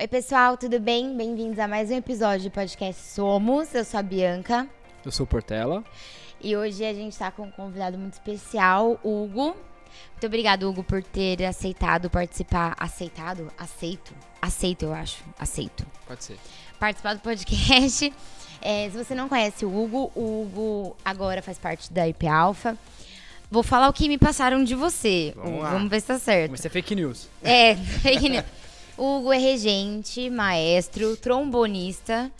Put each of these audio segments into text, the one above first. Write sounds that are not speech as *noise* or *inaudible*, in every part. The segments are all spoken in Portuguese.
Oi, pessoal, tudo bem? Bem-vindos a mais um episódio do podcast Somos. Eu sou a Bianca. Eu sou o Portela. E hoje a gente está com um convidado muito especial, Hugo. Muito obrigado, Hugo, por ter aceitado participar. Aceitado? Aceito. Aceito, eu acho. Aceito. Pode ser. Participar do podcast. É, se você não conhece o Hugo, o Hugo agora faz parte da IP Alpha. Vou falar o que me passaram de você. Vamos Hugo. Vamos ver se tá certo. Vai ser fake news. É, *laughs* fake news. O Hugo é regente, maestro, trombonista.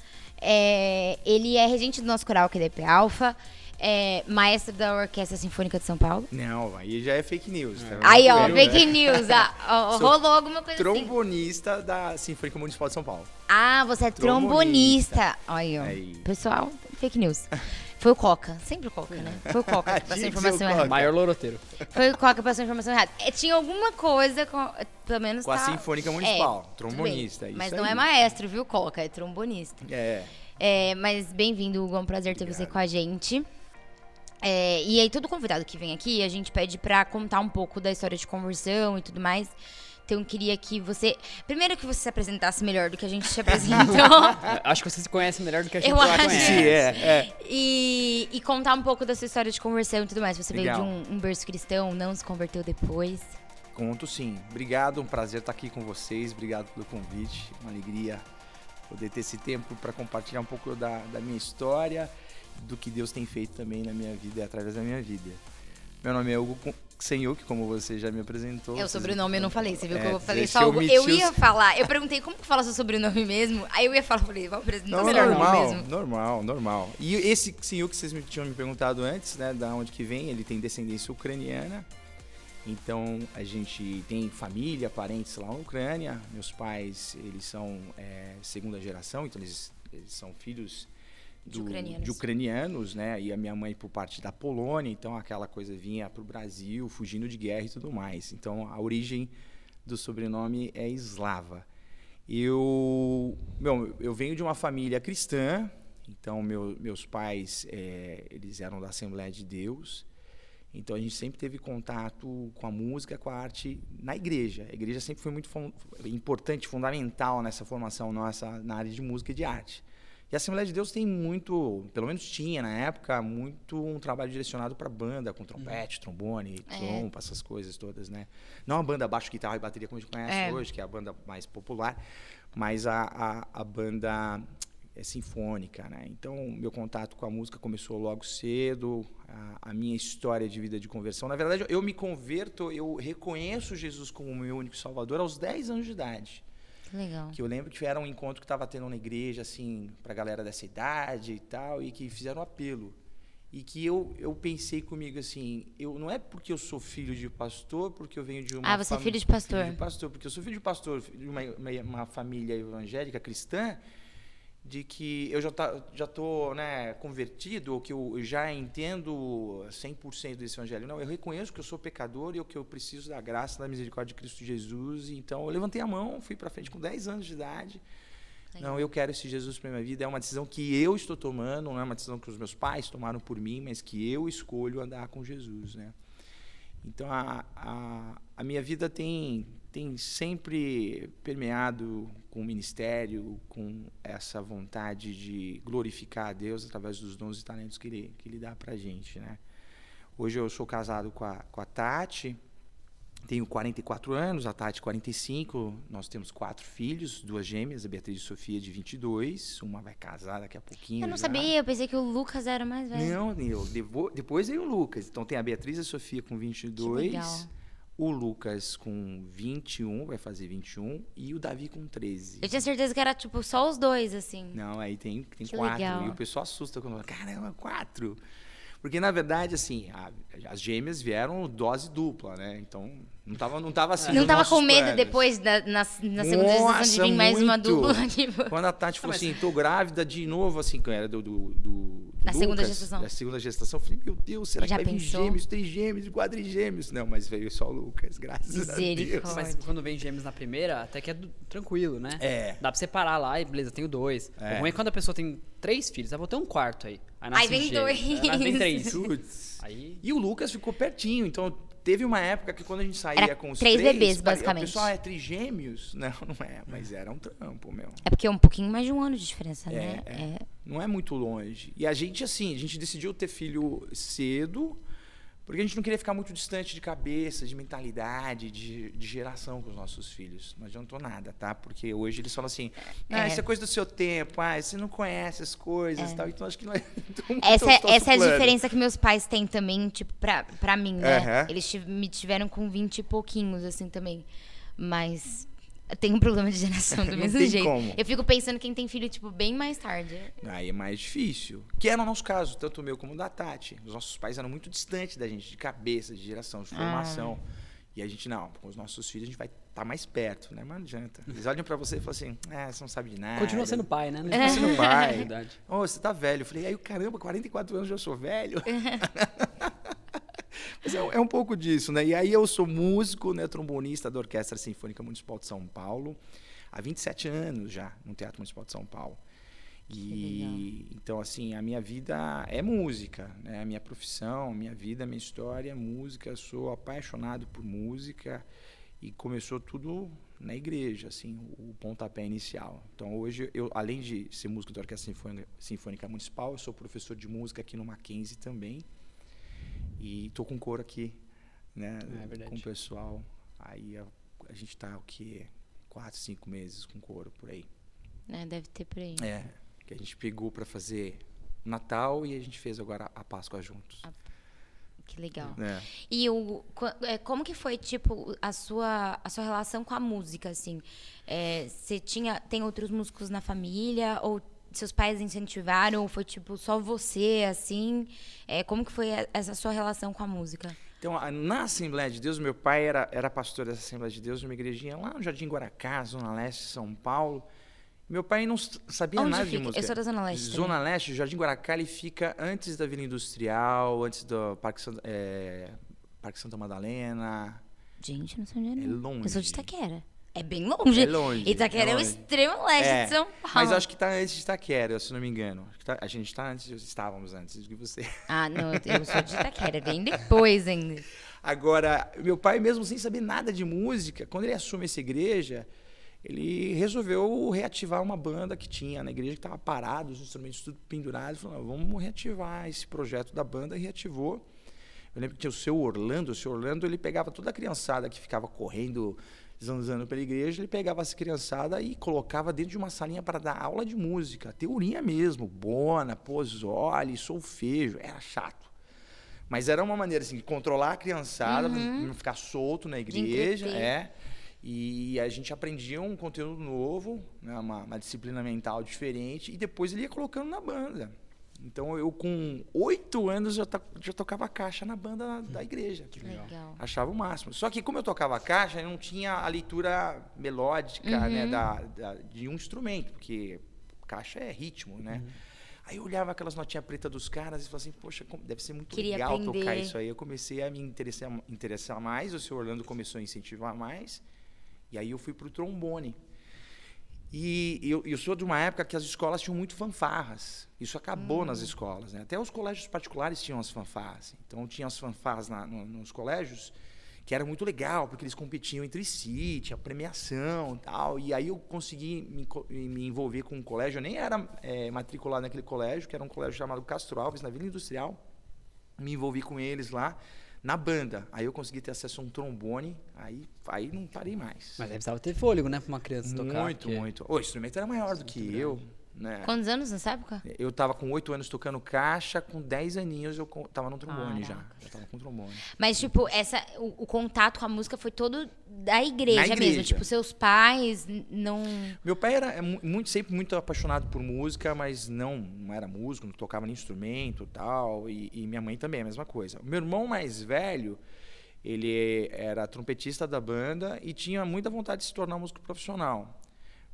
É, ele é regente do nosso coral, que é Alpha. É, maestro da Orquestra Sinfônica de São Paulo. Não, aí já é fake news. Tá Aí, ó, fake news. Ah, ó, rolou alguma coisa assim. Trombonista da Sinfônica Municipal de São Paulo. Ah, você é trombonista. Aí, ó. Aí. Pessoal, fake news. *laughs* Foi o Coca. Sempre o Coca, né? Foi o Coca que *laughs* passou a informação errada. Maior loroteiro. Foi o Coca que passou a informação errada. É, tinha alguma coisa com. Pelo menos Com a tá- Sinfônica É, Municipal. tudo trombonista. bem. isso Mas não aí. é maestro, viu, Coca? É trombonista. É. É, mas bem-vindo, Hugo. É um prazer ter você Obrigado. com a gente. É, e aí, todo convidado que vem aqui, a gente pede pra contar um pouco da história de conversão e tudo mais. Então, eu queria que você. Primeiro, que você se apresentasse melhor do que a gente te apresentou. *laughs* Acho que você se conhece melhor do que a gente Eu já acho. conhece. Sim, é, é. e, e contar um pouco da sua história de conversão e tudo mais. Você Legal. veio de um, um berço cristão, não se converteu depois. Conto sim. Obrigado, um prazer estar aqui com vocês. Obrigado pelo convite. Uma alegria poder ter esse tempo para compartilhar um pouco da, da minha história, do que Deus tem feito também na minha vida e através da minha vida. Meu nome é Hugo Senhuk, como você já me apresentou. É o Vocês- sobrenome, eu não falei. Você viu que É, eu falei só omitir Eu ia falar. Eu perguntei como que fala seu sobrenome mesmo. Aí eu ia falar, falei, vou apresentar Não, melhor normal, mesmo. normal, normal. E esse que vocês me tinham me perguntado antes, né, da onde que vem, ele tem descendência ucraniana. Então a gente tem família, parentes lá na Ucrânia. Meus pais, eles são é, segunda geração, então eles, eles são filhos De ucranianos. de ucranianos, né? E a minha mãe por parte da Polônia, então aquela coisa vinha para o Brasil, fugindo de guerra e tudo mais. Então a origem do sobrenome é eslava. Eu, meu, eu venho de uma família cristã, então meu, meus pais é, eles eram da Assembleia de Deus. Então a gente sempre teve contato com a música, com a arte na igreja. A igreja sempre foi muito importante, fundamental nessa formação nossa na área de música e de arte. E a Assembleia de Deus tem muito, pelo menos tinha na época, muito um trabalho direcionado para banda, com trompete, trombone, É. trompa, essas coisas todas, né? Não a banda baixo, guitarra e bateria como a gente conhece É. hoje, que é a banda mais popular, mas a, a, a banda é sinfônica, né? Então, meu contato com a música começou logo cedo, a, a minha história de vida de conversão. Na verdade, eu me converto, eu reconheço Jesus como meu único salvador aos 10 anos de idade. Que legal. Que eu lembro que era um encontro que estava tendo na igreja, assim, pra galera dessa idade e tal, e que fizeram um apelo. E que eu, eu pensei comigo assim, eu não é porque eu sou filho de pastor, porque eu venho de uma Ah, você é filho de pastor. Filho de pastor, porque eu sou filho de pastor, de uma, uma, uma família evangélica cristã, de que eu já, tá, já tô né, convertido, ou que eu já entendo 100% desse evangelho. Não, eu reconheço que eu sou pecador e que eu preciso da graça, da misericórdia de Cristo Jesus. Então, eu levantei a mão, fui para frente com 10 anos de idade. Não, eu quero esse Jesus para minha vida. É uma decisão que eu estou tomando, não é uma decisão que os meus pais tomaram por mim, mas que eu escolho andar com Jesus, né? Então a, a, a minha vida tem, tem sempre permeado com o ministério, com essa vontade de glorificar a Deus através dos dons e talentos que Ele, que ele dá pra gente, né? Hoje eu sou casado com a, com a Tati, tenho 44 anos, a Tati 45, nós temos quatro filhos, duas gêmeas, a Beatriz e a Sofia de 22, uma vai casar daqui a pouquinho Eu não já. sabia, eu pensei que o Lucas era mais velho. Não, eu, depois veio o Lucas. Então tem a Beatriz e a Sofia com Que 22, legal. O Lucas com 21, vai fazer 21, e o Davi com 13. Eu tinha certeza que era, tipo, só os dois, assim. Não, aí tem, tem Que quatro. legal. E o pessoal assusta quando fala, caramba, quatro. Porque, na verdade, assim, a- as gêmeas vieram dose dupla, né? Então, não tava, não tava assim não tava com medo planos. depois, da, na, na segunda gestação, de Nossa, vir mais uma dupla? Tipo... Quando a Tati falou assim, tô grávida de novo, assim, que era do, do, do, Da segunda Lucas, gestação. Da segunda gestação, eu falei, meu Deus, será Já que vai vir pensou? gêmeos, trigêmeos quadrigêmeos? Não, mas veio só o Lucas, graças a Deus. Mas quando vem gêmeos na primeira, até que é do- tranquilo, né? É. Dá pra separar lá e beleza, tenho dois. É. O ruim é quando a pessoa tem três filhos, aí vou ter um quarto aí. Aí, Aí vem gêmeos. dois. Aí vem três. Aí. E o Lucas ficou pertinho, então teve uma época que quando a gente saía Era com os três três... bebês, basicamente. O pessoal é trigêmeos? *laughs* Não, não é. Mas era um trampo, meu. É porque é um pouquinho mais de um ano de diferença, né? É, É. Não é muito longe. E a gente, assim, a gente decidiu ter filho cedo, porque a gente não queria ficar muito distante de cabeça, de mentalidade, de, de geração com os nossos filhos. Não adiantou nada, tá? Porque hoje eles falam assim, ah, É. isso é coisa do seu tempo, ah, você não conhece as coisas e tal. Então acho que não é *laughs* muito Essa, é- essa é a diferença que meus pais têm também, tipo, pra, pra mim, né? Aham. Eles me tiveram com 20 e pouquinhos, assim, também. Mas tem um problema de geração *laughs* do Não mesmo tem jeito. como. Eu fico pensando quem tem filho, tipo, bem mais tarde. Aí é mais difícil. Que era o nosso caso, tanto o meu como o da Tati. Os nossos pais eram muito distantes da gente, de cabeça, de geração, de formação. E a gente, não, com os nossos filhos a gente vai estar mais perto, né? Mas não adianta. Eles olham pra você e falam assim, ah, você não sabe de nada. Continua sendo pai, né? *laughs* Continua sendo pai. É verdade. Ô, você tá velho. Eu falei, aí, caramba, 44 anos eu já sou velho. *laughs* Mas é, é um pouco disso, né? E aí eu sou músico, né, trombonista da Orquestra Sinfônica Municipal de São Paulo, há 27 anos já, no Teatro Municipal de São Paulo. E então assim, a minha vida é música, né? A minha profissão, a minha vida, a minha história é música, sou apaixonado por música e começou tudo na igreja, assim, o pontapé inicial. Então hoje eu, além de ser músico da Orquestra Sinfônica, Sinfônica Municipal, eu sou professor de música aqui no Mackenzie também. E tô com coro aqui, né, É verdade. com o pessoal. Aí a, a gente tá o quê? Quatro, cinco meses com coro por aí. Né? Deve ter por aí. É, que a gente pegou para fazer Natal e a gente fez agora a Páscoa juntos. Que legal. É. E o, é, como que foi, tipo, a sua, a sua relação com a música, assim? É, Você tinha, tem outros músicos na família? Ou seus pais incentivaram? Ou foi, tipo, só você, assim? É, como que foi essa sua relação com a música? Então, na Assembleia de Deus, meu pai era, era pastor dessa Assembleia de Deus, numa igrejinha lá no Jardim Guaracá, Zona Leste, São Paulo. Meu pai não sabia Onde nada de fica? música. Eu sou da Zona Leste Zona Leste, o Jardim Guaracá, ele fica antes da Vila Industrial, antes do Parque Santa, é, Parque Santa Madalena. Gente, não sei onde é, É longe. Eu sou de Itaquera. É bem longe. É longe, Itaquera é, é o longe. extremo leste É, de São Paulo. Mas acho que está antes de Itaquera, se não me engano. Tá- a gente está antes, estávamos antes de você. Ah, não, *laughs* eu sou de Itaquera. Bem depois ainda. Agora, meu pai, mesmo sem saber nada de música, quando ele assume essa igreja, ele resolveu reativar uma banda que tinha na igreja, que estava parado, os instrumentos tudo pendurados. Falou, "Não, vamos reativar esse projeto da banda, e reativou. Eu lembro que tinha o seu Orlando, o seu Orlando, ele pegava toda a criançada que ficava correndo, zanzando pela igreja, ele pegava essa criançada e colocava dentro de uma salinha para dar aula de música, teoria mesmo, bona, pozole, solfejo, era chato. Mas era uma maneira assim, de controlar a criançada, pra não ficar solto na igreja, é. E a gente aprendia um conteúdo novo, né, uma, uma disciplina mental diferente, e depois ele ia colocando na banda. Então eu com oito anos já, to- já tocava caixa na banda da igreja. Legal. Achava o máximo. Só que como eu tocava caixa, eu não tinha a leitura melódica né, da, da- de um instrumento, porque caixa é ritmo, né? Aí eu olhava aquelas notinhas pretas dos caras e falava assim, poxa, deve ser muito Queria legal tocar aprender. isso aí. Eu comecei a me interessar, interessar mais, o seu Orlando começou a incentivar mais, e aí eu fui pro trombone. E eu, eu sou de uma época que as escolas tinham muito fanfarras. Isso acabou nas escolas. Né? Até os colégios particulares tinham as fanfarras. Então, tinha as fanfarras na- no- nos colégios, que era muito legal, porque eles competiam entre si, tinha premiação e tal. E aí eu consegui me, me envolver com um colégio. Eu nem era eh, matriculado naquele colégio, que era um colégio chamado Castro Alves, na Vila Industrial. Me envolvi com eles lá, na banda. Aí eu consegui ter acesso a um trombone, aí, aí não parei mais. Mas aí precisava ter fôlego, né? Pra uma criança tocar. Muito, porque- muito. O instrumento era maior do que eu. Né? Quantos anos nessa época? Eu tava com 8 anos tocando caixa, com 10 aninhos eu tava no trombone já. Caraca. Já tava com trombone. Mas, tipo, essa, o, o contato com a música foi todo da igreja, Na mesmo. igreja. Tipo, seus pais não. Meu pai era é mu- muito, sempre muito apaixonado por música, mas não, não era músico, não tocava nem instrumento e tal. E, e minha mãe também, a mesma coisa. Meu irmão mais velho, ele era trompetista da banda e tinha muita vontade de se tornar músico profissional.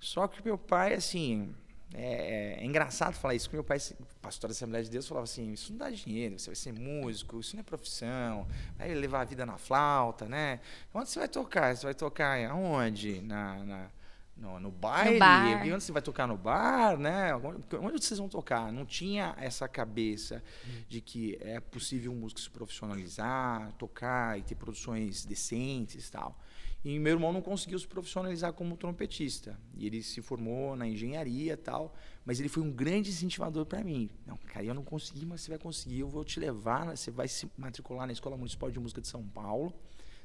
Só que meu pai, assim, é, é engraçado falar isso, porque meu pai, pastor da Assembleia de Deus, falava assim, isso não dá dinheiro, você vai ser músico, isso não é profissão, vai levar a vida na flauta, né? Onde você vai tocar? Você vai tocar aonde? Na, na, no, no baile, bar. e onde você vai tocar no bar, né? Onde, onde vocês vão tocar? Não tinha essa cabeça de que é possível um músico se profissionalizar, tocar e ter produções decentes e tal. E meu irmão não conseguiu se profissionalizar como trompetista. E ele se formou na engenharia tal, mas ele foi um grande incentivador para mim. Não, cara, eu não consegui, mas você vai conseguir, eu vou te levar, você vai se matricular na Escola Municipal de Música de São Paulo,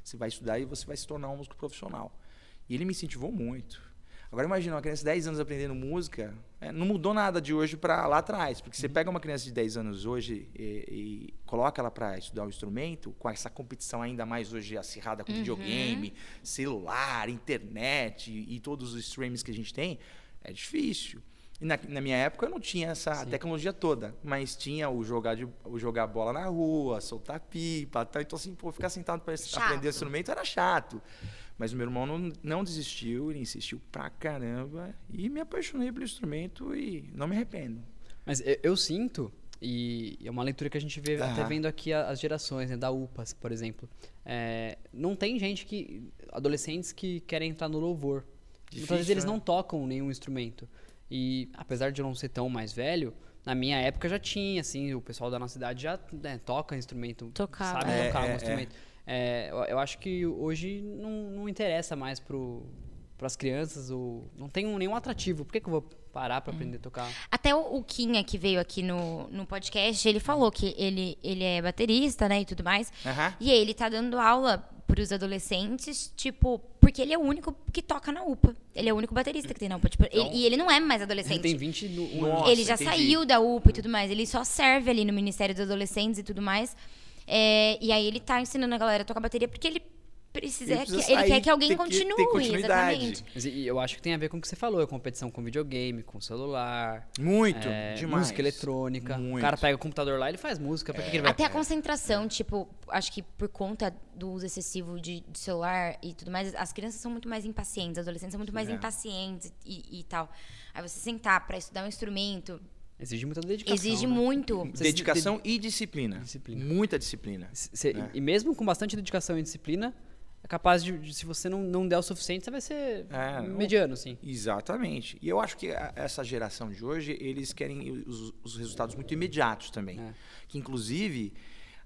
você vai estudar e você vai se tornar um músico profissional. E ele me incentivou muito. Agora imagina uma criança de 10 anos aprendendo música, é, não mudou nada de hoje para lá atrás, porque você pega uma criança de 10 anos hoje e, e coloca ela para estudar um instrumento, com essa competição ainda mais hoje acirrada com videogame, celular, internet e, e todos os streams que a gente tem, é difícil. E na, na minha época eu não tinha essa tecnologia toda, mas tinha o jogar, de, o jogar bola na rua, soltar pipa, tal. então assim, pô, ficar sentado para aprender instrumento era chato. Mas o meu irmão não, não desistiu, ele insistiu pra caramba e me apaixonei pelo instrumento e não me arrependo. Mas eu, eu sinto, e é uma leitura que a gente vê até Aham. vendo aqui as gerações, né, da UPAS, por exemplo. É, não tem gente que. adolescentes que querem entrar no louvor. Muitas Difícil, vezes eles né? não tocam nenhum instrumento. E apesar de eu não ser tão mais velho, na minha época já tinha, assim, o pessoal da nossa idade já né, toca instrumento, Tocava. sabe É, tocar é, um instrumento. É, eu, eu acho que hoje não, não interessa mais pro para as crianças ou não tem um- nenhum atrativo. Por que, que eu vou parar para aprender a tocar? Até o, o Kinha, que veio aqui no, no podcast, ele falou que ele, ele é baterista, né, e tudo mais. Aham. E aí ele tá dando aula pros adolescentes, tipo, porque ele é o único que toca na UPA. Ele é o único baterista que tem na UPA. Tipo, ele- e ele não é mais Ele adolescente. tem 21 anos. Nossa, ele já entendi. saiu da UPA e tudo mais. Ele só serve ali no Ministério dos Adolescentes e tudo mais. É, e aí ele tá ensinando a galera a tocar bateria porque ele precisa, Ele precisa que- ele quer que alguém continue, exatamente. Mas eu acho que tem a ver com o que você falou, é competição com videogame, com celular, Muito, é, demais. música eletrônica. Muito. O cara pega o computador lá e ele faz música. Pra que, que ele vai Até a concentração, tipo, acho que por conta do uso excessivo de, de celular e tudo mais, as crianças são muito mais impacientes, os adolescentes são muito mais É. impacientes e, e tal. Aí você sentar pra estudar um instrumento Exige muita dedicação. exige né? muito. Dedicação e disciplina. Disciplina. Muita disciplina. Cê- É. E mesmo com bastante dedicação e disciplina, é capaz de, se você não, não der o suficiente, você vai ser É, mediano, assim. Exatamente. E eu acho que a- essa geração de hoje, eles querem os, os resultados muito imediatos também. É. Que, inclusive,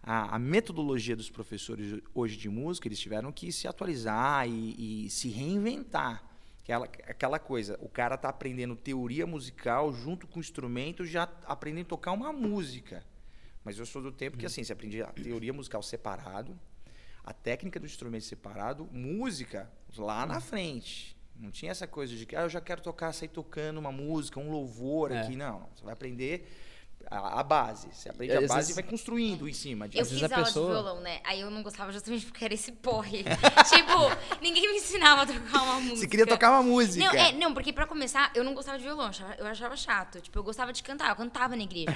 a, a metodologia dos professores hoje de música, eles tiveram que se atualizar e, e se reinventar. Aquela, aquela coisa, o cara tá aprendendo teoria musical junto com o instrumento, já aprendendo a tocar uma música. Mas eu sou do tempo que, assim, você aprende a teoria musical separado, a técnica do instrumento separado, música lá na frente. Não tinha essa coisa de que ah, eu já quero tocar, sair tocando uma música, um louvor É. aqui. Não, você vai aprender a, a base. Você aprende É, a às base vezes- e vai construindo em cima disso. Eu Às vezes fiz a aula pessoa- de violão, né? Aí eu não gostava justamente porque era esse porre. *laughs* tipo, ninguém me ensinava a tocar uma música. Você queria tocar uma música. Não, é, não, porque pra começar, eu não gostava de violão, eu achava- eu achava chato. Tipo, eu gostava de cantar, eu cantava na igreja.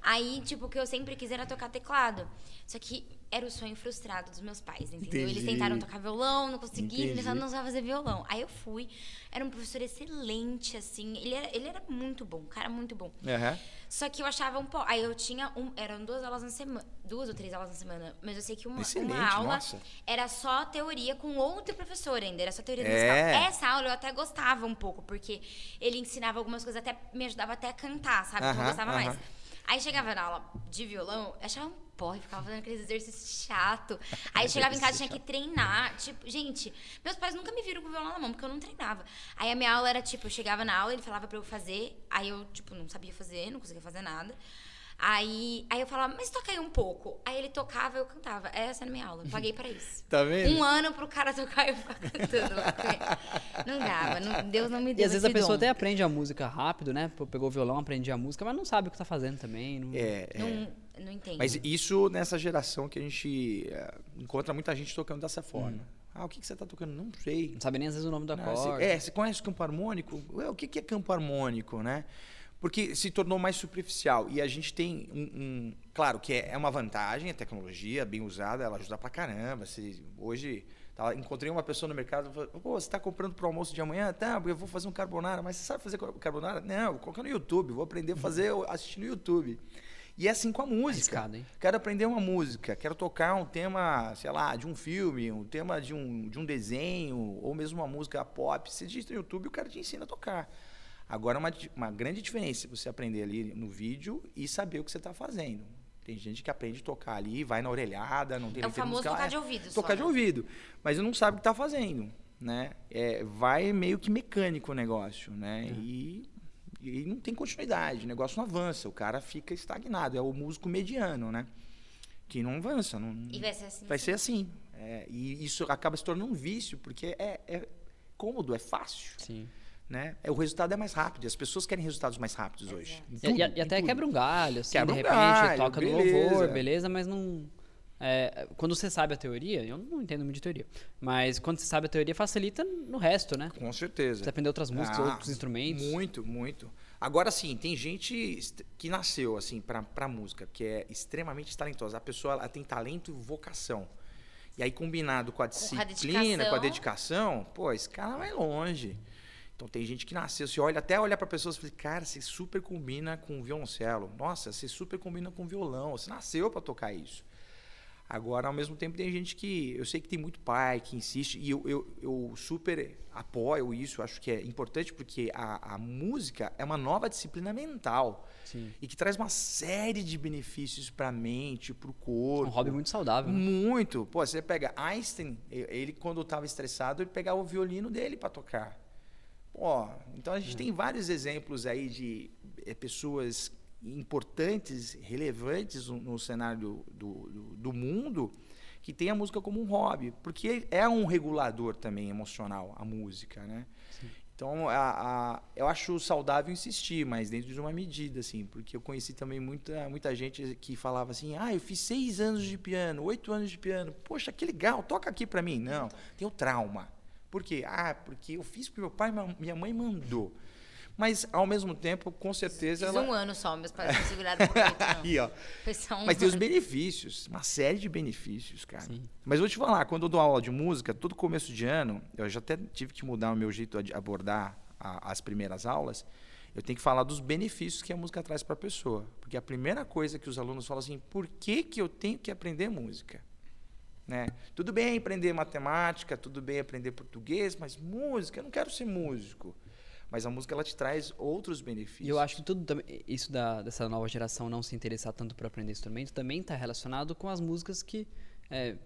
Aí, tipo, o que eu sempre quis era tocar teclado. Só que era o sonho frustrado dos meus pais, entendeu? Eles Entendi. tentaram tocar violão, não conseguiram, eles não sabiam fazer violão. Aí eu fui, era um professor excelente, assim. Ele era, ele era muito bom, um cara muito bom. Aham. Só que eu achava um pouco. Aí eu tinha um. Eram duas aulas na semana. Duas ou três aulas na semana. Mas eu sei que uma, Excelente, uma aula nossa. era só teoria com outro professor ainda. Era só teoria É. musical. Essa aula eu até gostava um pouco, porque ele ensinava algumas coisas, até me ajudava até a cantar, sabe? Então eu Aham, gostava mais. aham. Aí chegava na aula de violão, eu achava um porre, ficava fazendo aqueles exercícios chato. Aí chegava em casa, tinha que treinar. Tipo, gente, meus pais nunca me viram com o violão na mão, porque eu não treinava. Aí a minha aula era tipo, eu chegava na aula, ele falava pra eu fazer, aí eu, tipo, não sabia fazer, não conseguia fazer nada. Aí, aí eu falava, mas toca aí um pouco. Aí ele tocava e eu cantava. Essa era a minha aula, eu paguei pra isso. *laughs* Tá vendo? Um ano pro cara tocar e eu ficar cantando. Não dava, não- Deus não me deu E às vezes a pessoa dom. até aprende a música rápido, né? Pegou o violão, aprende a música, mas não sabe o que tá fazendo também. Não... É, é. Não, não entendo. Mas isso nessa geração que a gente é, encontra muita gente tocando dessa forma. Ah, o que, que você tá tocando? Não sei. Não sabe nem às vezes o nome do Não, você- é, você conhece o campo harmônico? Ué, o que, que é campo harmônico, né? Porque se tornou mais superficial. E a gente tem um. um- claro que é, é uma vantagem, a tecnologia bem usada, ela ajuda pra caramba. Se, hoje, tá, encontrei uma pessoa no mercado, falou, pô, você está comprando pro almoço de amanhã? Tá, eu vou fazer um carbonara. Mas você sabe fazer car- carbonara? Não, vou colocar no YouTube, vou aprender a fazer assistindo no YouTube. E é assim com a música. Arriscado, hein? Quero aprender uma música, quero tocar um tema, sei lá, de um filme, um tema de um, de um desenho, ou mesmo uma música pop. Você digita no YouTube, o cara te ensina a tocar. Agora, uma, uma grande diferença é você aprender ali no vídeo e saber o que você está fazendo. Tem gente que aprende a tocar ali, vai na orelhada, não tem É o famoso musical, tocar é, de ouvido só, Tocar de né? ouvido. Mas não sabe o que está fazendo, né? É, vai meio que mecânico o negócio, né? E, e não tem continuidade, o negócio não avança, o cara fica estagnado. É o músico mediano, né? Que não avança, não, E vai ser assim. Vai ser assim. É, e isso acaba se tornando um vício, porque é, é cômodo, é fácil. Sim. Né? É, o resultado é mais rápido. e As pessoas querem resultados mais rápidos hoje. E, tudo, e- e até quebra um galho, assim, Quebra de um repente, galho, toca no beleza. louvor, beleza, mas não. É, quando você sabe a teoria, eu não entendo muito de teoria, mas quando você sabe a teoria, facilita no resto, né? Com certeza. Você aprender outras músicas, Ah, outros instrumentos. Muito, muito. Agora sim, tem gente que nasceu assim pra, pra música, que é extremamente talentosa. A pessoa ela tem talento e vocação. E aí combinado com a a disciplina, dedicação. com a dedicação, pô, esse cara vai longe. Então tem gente que nasceu, você olha até olha pra pessoas e fala, cara, você super combina com violoncelo. Nossa, você super combina com violão. Você nasceu pra tocar isso. Agora, ao mesmo tempo, tem gente que. Eu sei que tem muito pai que insiste, e eu, eu, eu super apoio isso, acho que é importante, porque a, a música é uma nova disciplina mental. Sim. E que traz uma série de benefícios para a mente, para o É corpo. um hobby muito saudável. né? Muito. Pô, você pega Einstein, ele quando estava estressado, ele pegava o violino dele para tocar. Pô, então a gente É. tem vários exemplos aí de eh, pessoas importantes, relevantes no, no cenário do, do, do mundo que tem a música como um hobby, porque é um regulador também emocional a música, né? Então, a, a- eu acho saudável insistir, mas dentro de uma medida, assim, porque eu conheci também muita, muita gente que falava assim, ah, eu fiz seis anos de piano, oito anos de piano, poxa, que legal, toca aqui pra mim. Não, tem o trauma. Por quê? Ah, porque eu fiz porque meu pai e minha mãe mandou. Mas, ao mesmo tempo, com certeza, Fiz ela... um ano só, meus pais *laughs* não seguraram por. Aí, ó. Foi só um Mas tem os benefícios, uma série de benefícios, cara. Sim. Mas vou te falar, quando eu dou aula de música, todo começo de ano, eu já até tive que mudar o meu jeito de abordar a- as primeiras aulas. Eu tenho que falar dos benefícios que a música traz para a pessoa. Porque a primeira coisa que os alunos falam assim, por que, que eu tenho que aprender música? Né? Tudo bem aprender matemática, tudo bem aprender português, mas música, eu não quero ser músico. Mas a música ela te traz outros benefícios. E eu acho que tudo isso da, dessa nova geração não se interessar tanto por aprender instrumento também está relacionado com as músicas que é,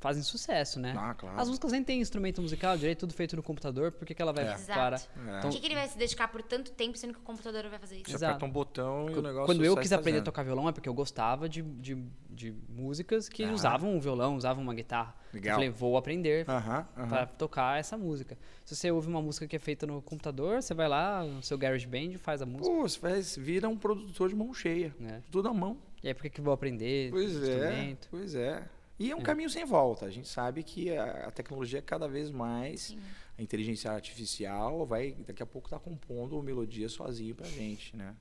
fazem sucesso, né? Ah, claro. As músicas nem têm instrumento musical direito, tudo feito no computador, por que, que ela vai Exato. para. É. Por que, que ele vai se dedicar por tanto tempo sendo que o computador vai fazer isso? Você Exato. aperta um botão e o negócio Quando eu quis aprender a fazendo. tocar violão é porque eu gostava de, de, de músicas que Ah. usavam um violão, usavam uma guitarra. Legal. Eu falei, vou aprender Aham, aham. para tocar essa música. Se você ouve uma música que é feita no computador, você vai lá no seu GarageBand e faz a música. Pô, você faz, vira um produtor de mão cheia. né? Tudo à mão. E aí por que, que eu vou aprender Pois é, instrumento? pois é. E é um caminho sem volta. A gente sabe que a, a tecnologia cada vez mais, a inteligência artificial vai daqui a pouco estar compondo melodia sozinho pra gente, né?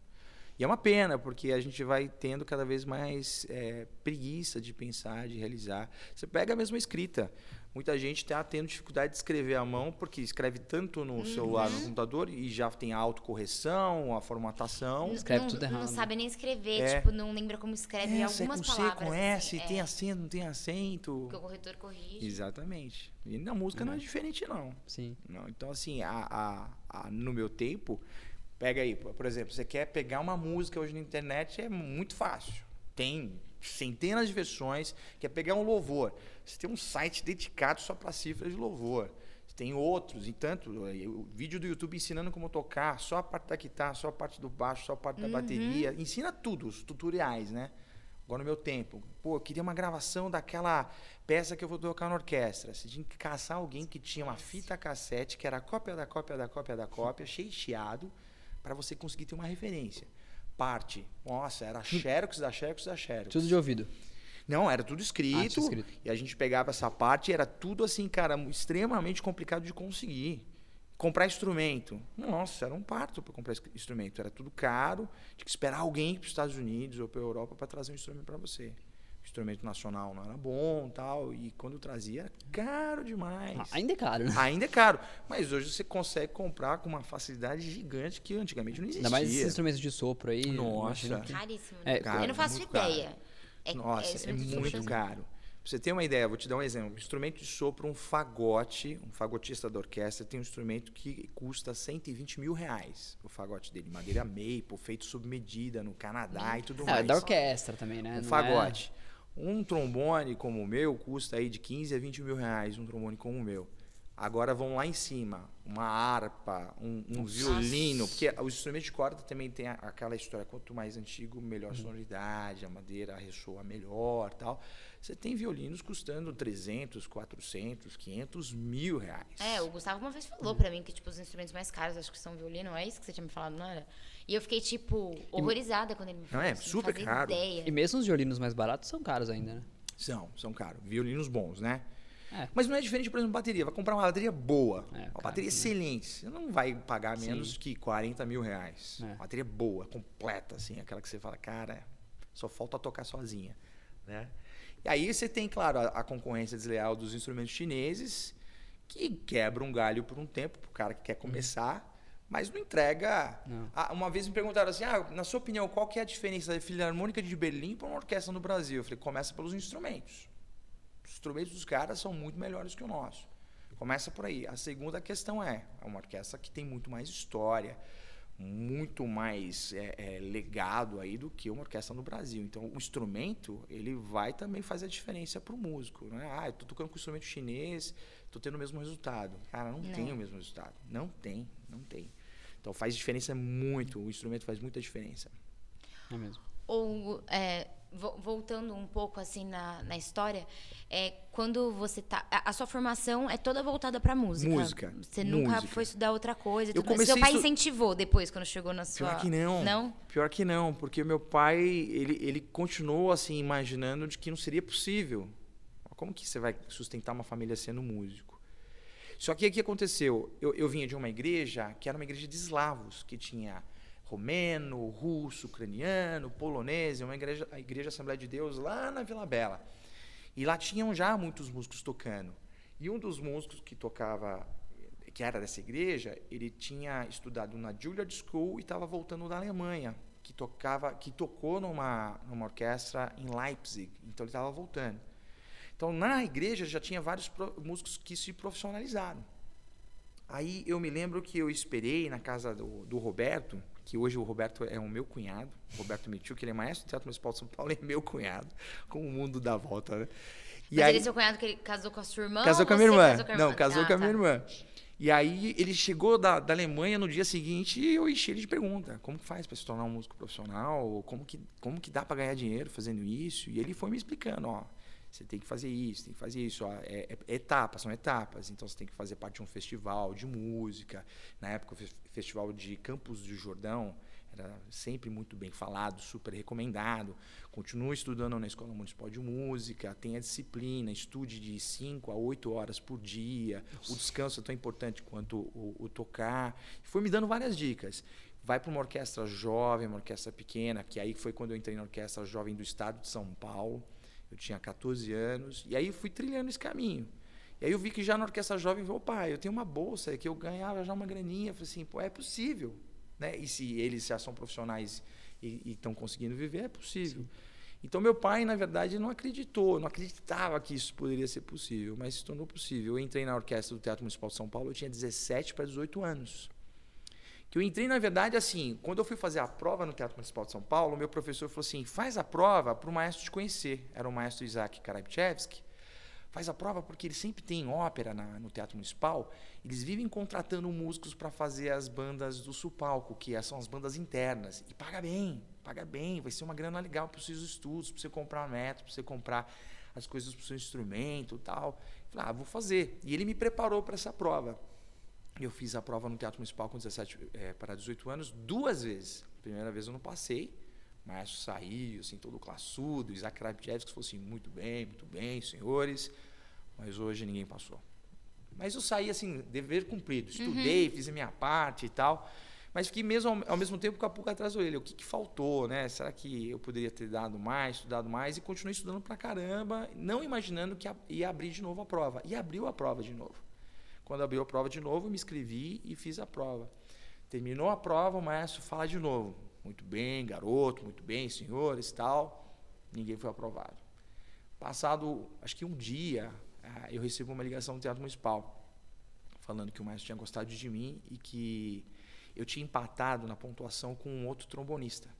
E é uma pena, porque a gente vai tendo cada vez mais é, preguiça de pensar, de realizar. Você pega a mesma escrita. Muita gente está tendo dificuldade de escrever à mão, porque escreve tanto no celular, no computador, e já tem a autocorreção, a formatação. Escreve não, tudo errado. Não sabe nem escrever, É. tipo, não lembra como escreve É, se é algumas com C, palavras. com S, assim, tem é, acento, não tem acento. Porque o corretor corrige. Exatamente. E na música não é diferente, não. Sim. Não, Então, assim, a, a- a- no meu tempo, pega aí, por por exemplo, você quer pegar uma música hoje na internet, é muito fácil. Tem centenas de versões, quer pegar um louvor. Você tem um site dedicado só para cifras de louvor. Você tem outros, e tanto, eh, o vídeo do YouTube ensinando como tocar, só a parte da guitarra, só a parte do baixo, só a parte da bateria. Ensina tudo, os tutoriais, né? Agora no meu tempo, pô, eu queria uma gravação daquela peça que eu vou tocar na orquestra. Você tinha que caçar alguém que tinha uma fita cassete, que era a cópia da cópia da cópia da cópia, *laughs* cheio chiado, para você conseguir ter uma referência. Parte. Nossa, era Xerox da Xerox da Xerox. Tudo de ouvido. Não, era tudo escrito, Ah, escrito. E a gente pegava essa parte e era tudo assim, cara, extremamente complicado de conseguir. Comprar instrumento. Nossa, era um parto para comprar esse instrumento. Era tudo caro. Tinha que esperar alguém para os Estados Unidos ou para a Europa para trazer um instrumento para você. instrumento nacional não era bom tal. E quando trazia, era caro demais. Ah, ainda é caro, né? Ainda é caro. Mas hoje você consegue comprar com uma facilidade gigante que antigamente não existia. Ainda mais esses instrumentos de sopro aí. Nossa. que- Caríssimo. É, né? caro, eu não faço muito caro. É, Nossa, é, de muito caro. Pra você ter uma ideia, vou te dar um exemplo. Um instrumento de sopro, um fagote, um fagotista da orquestra tem um instrumento que custa 120 mil reais. O fagote dele, madeira maple, feito sob medida no Canadá e tudo É, mais. da orquestra também, né? Um Não fagote. Um trombone como o meu custa aí de 15 a 20 mil reais, um trombone como o meu. Agora vão lá em cima, uma harpa, um, um violino, porque o instrumento de corda também tem aquela história, quanto mais antigo, melhor sonoridade, a madeira ressoa melhor tal. Você tem violinos custando 300, 400, 500 mil reais. É, o Gustavo uma vez falou pra mim que, tipo, os instrumentos mais caros, acho que são violino, é isso que você tinha me falado, não era? E eu fiquei, tipo, horrorizada quando ele me falou. é? isso, Super caro. Ideia. E mesmo os violinos mais baratos são caros ainda, né? São, são caros. Violinos bons, né? É. Mas não é diferente, por exemplo, bateria. Vai comprar uma bateria boa, É, uma bateria excelente. Você não vai pagar Sim. menos que 40 mil reais. É. Uma bateria boa, completa, assim. Aquela que você fala, cara, só falta tocar sozinha, né? E aí você tem, claro, a, a concorrência desleal dos instrumentos chineses, que quebra um galho por um tempo pro cara que quer começar, mas não entrega... Não. Ah, uma vez me perguntaram assim, ah, na sua opinião, qual que é a diferença da Filarmônica de Berlim para uma orquestra no Brasil? Eu falei, começa pelos instrumentos. Os instrumentos dos caras são muito melhores que o nosso. Começa por aí. A segunda questão é, é uma orquestra que tem muito mais história, muito mais é, é, legado aí do que uma orquestra no Brasil. Então, o instrumento, ele vai também fazer a diferença para o músico. Né? Ah, eu tô tocando com instrumento chinês, tô tendo o mesmo resultado. Cara, não, Não. tem o mesmo resultado. Não tem, não tem. Então, faz diferença muito. O instrumento faz muita diferença. É mesmo. Ou, é, voltando um pouco assim na, na história, é, quando você tá. A, a sua formação é toda voltada pra música. Música, Você nunca música. foi estudar outra coisa. Eu comecei Seu pai estu- incentivou depois, quando chegou na sua. Pior que não. Não? Pior que não, porque meu pai, ele, ele continuou assim, imaginando de que não seria possível. Como que você vai sustentar uma família sendo músico? Só que o que aconteceu? Eu, eu vinha de uma igreja que era uma igreja de eslavos, que tinha romeno, russo, ucraniano, polonês, é uma igreja, a igreja Assembleia de Deus lá na Vila Bela. E lá tinham já muitos músicos tocando. E um dos músicos que tocava, que era dessa igreja, ele tinha estudado na Juilliard School e estava voltando da Alemanha, que tocava, que tocou numa, numa orquestra em Leipzig. Então ele estava voltando. Então na igreja já tinha vários músicos que se profissionalizaram. Aí eu me lembro que eu esperei na casa do, do Roberto, que hoje o Roberto é o meu cunhado, Roberto Mitiu, que ele é maestro do Teatro Municipal de São Paulo, *laughs* é meu cunhado, como o mundo dá volta, né? E Mas aí- ele é seu cunhado que ele casou com a sua irmã? Casou ou com a minha irmã. casou com a Não, casou Ah, com a minha tá. irmã. E aí ele chegou da, da Alemanha no dia seguinte e eu enchi ele de pergunta. Como que faz para se tornar um músico profissional? Como que, como que dá para ganhar dinheiro fazendo isso? E ele foi me explicando, ó. Você tem que fazer isso, tem que fazer isso. Ó, é, é- etapas, são etapas. Então você tem que fazer parte de um festival de música. Na época, o fe- festival de Campos do Jordão era sempre muito bem falado, super recomendado. Continue estudando na Escola Municipal de Música, tenha disciplina, estude de 5 a 8 horas por dia. O descanso é tão importante quanto o, o tocar. Foi me dando várias dicas. Vai para uma orquestra jovem, uma orquestra pequena, que aí foi quando eu entrei na Orquestra Jovem do Estado de São Paulo. Eu tinha 14 anos. E aí fui trilhando esse caminho. E aí eu vi que já na Orquestra Jovem, opa, eu tenho uma bolsa, que eu ganhava já uma graninha. Eu falei assim, pô, é possível. Né? E se eles já são profissionais e estão conseguindo viver, é possível. Então meu pai, na verdade, não acreditou, não acreditava que isso poderia ser possível, mas se tornou possível. Eu entrei na orquestra do Teatro Municipal de São Paulo, eu tinha 17 para 18 anos. Que eu entrei, na verdade, assim, quando eu fui fazer a prova no Teatro Municipal de São Paulo, meu professor falou assim: faz a prova para o maestro te conhecer. Era o maestro Isaac Karabchevsky. Faz a prova porque ele sempre tem ópera na- no Teatro Municipal. Eles vivem contratando músicos para fazer as bandas do supalco, que é- são as bandas internas. E paga bem, paga bem. Vai ser uma grana legal para os seus estudos, para você comprar metro, para você comprar as coisas para o seu instrumento tal. Falei, ah, vou fazer. E ele me preparou para essa prova. Eu fiz a prova no Teatro Municipal com 17 eh, para 18 anos duas vezes. A primeira vez eu não passei, maestro saiu, assim, todo classudo. Isaac Krabchevsky falou assim, muito bem, muito bem, senhores. Mas hoje ninguém passou. Mas eu saí, assim, dever cumprido. Estudei, fiz a minha parte e tal. Mas fiquei mesmo ao, ao mesmo tempo com a pulga atrás do orelha. O que, que faltou, né? Será que eu poderia ter dado mais, estudado mais? E continuei estudando pra caramba, não imaginando que ia abrir de novo a prova. E abriu a prova de novo. Quando abriu a prova de novo, me inscrevi e fiz a prova. Terminou a prova, o maestro fala de novo. Muito bem, garoto, muito bem, senhores, tal. Ninguém foi aprovado. Passado, acho que um dia, ah, eu recebo uma ligação do Teatro Municipal, falando que o maestro tinha gostado de mim e que eu tinha empatado na pontuação com um outro trombonista.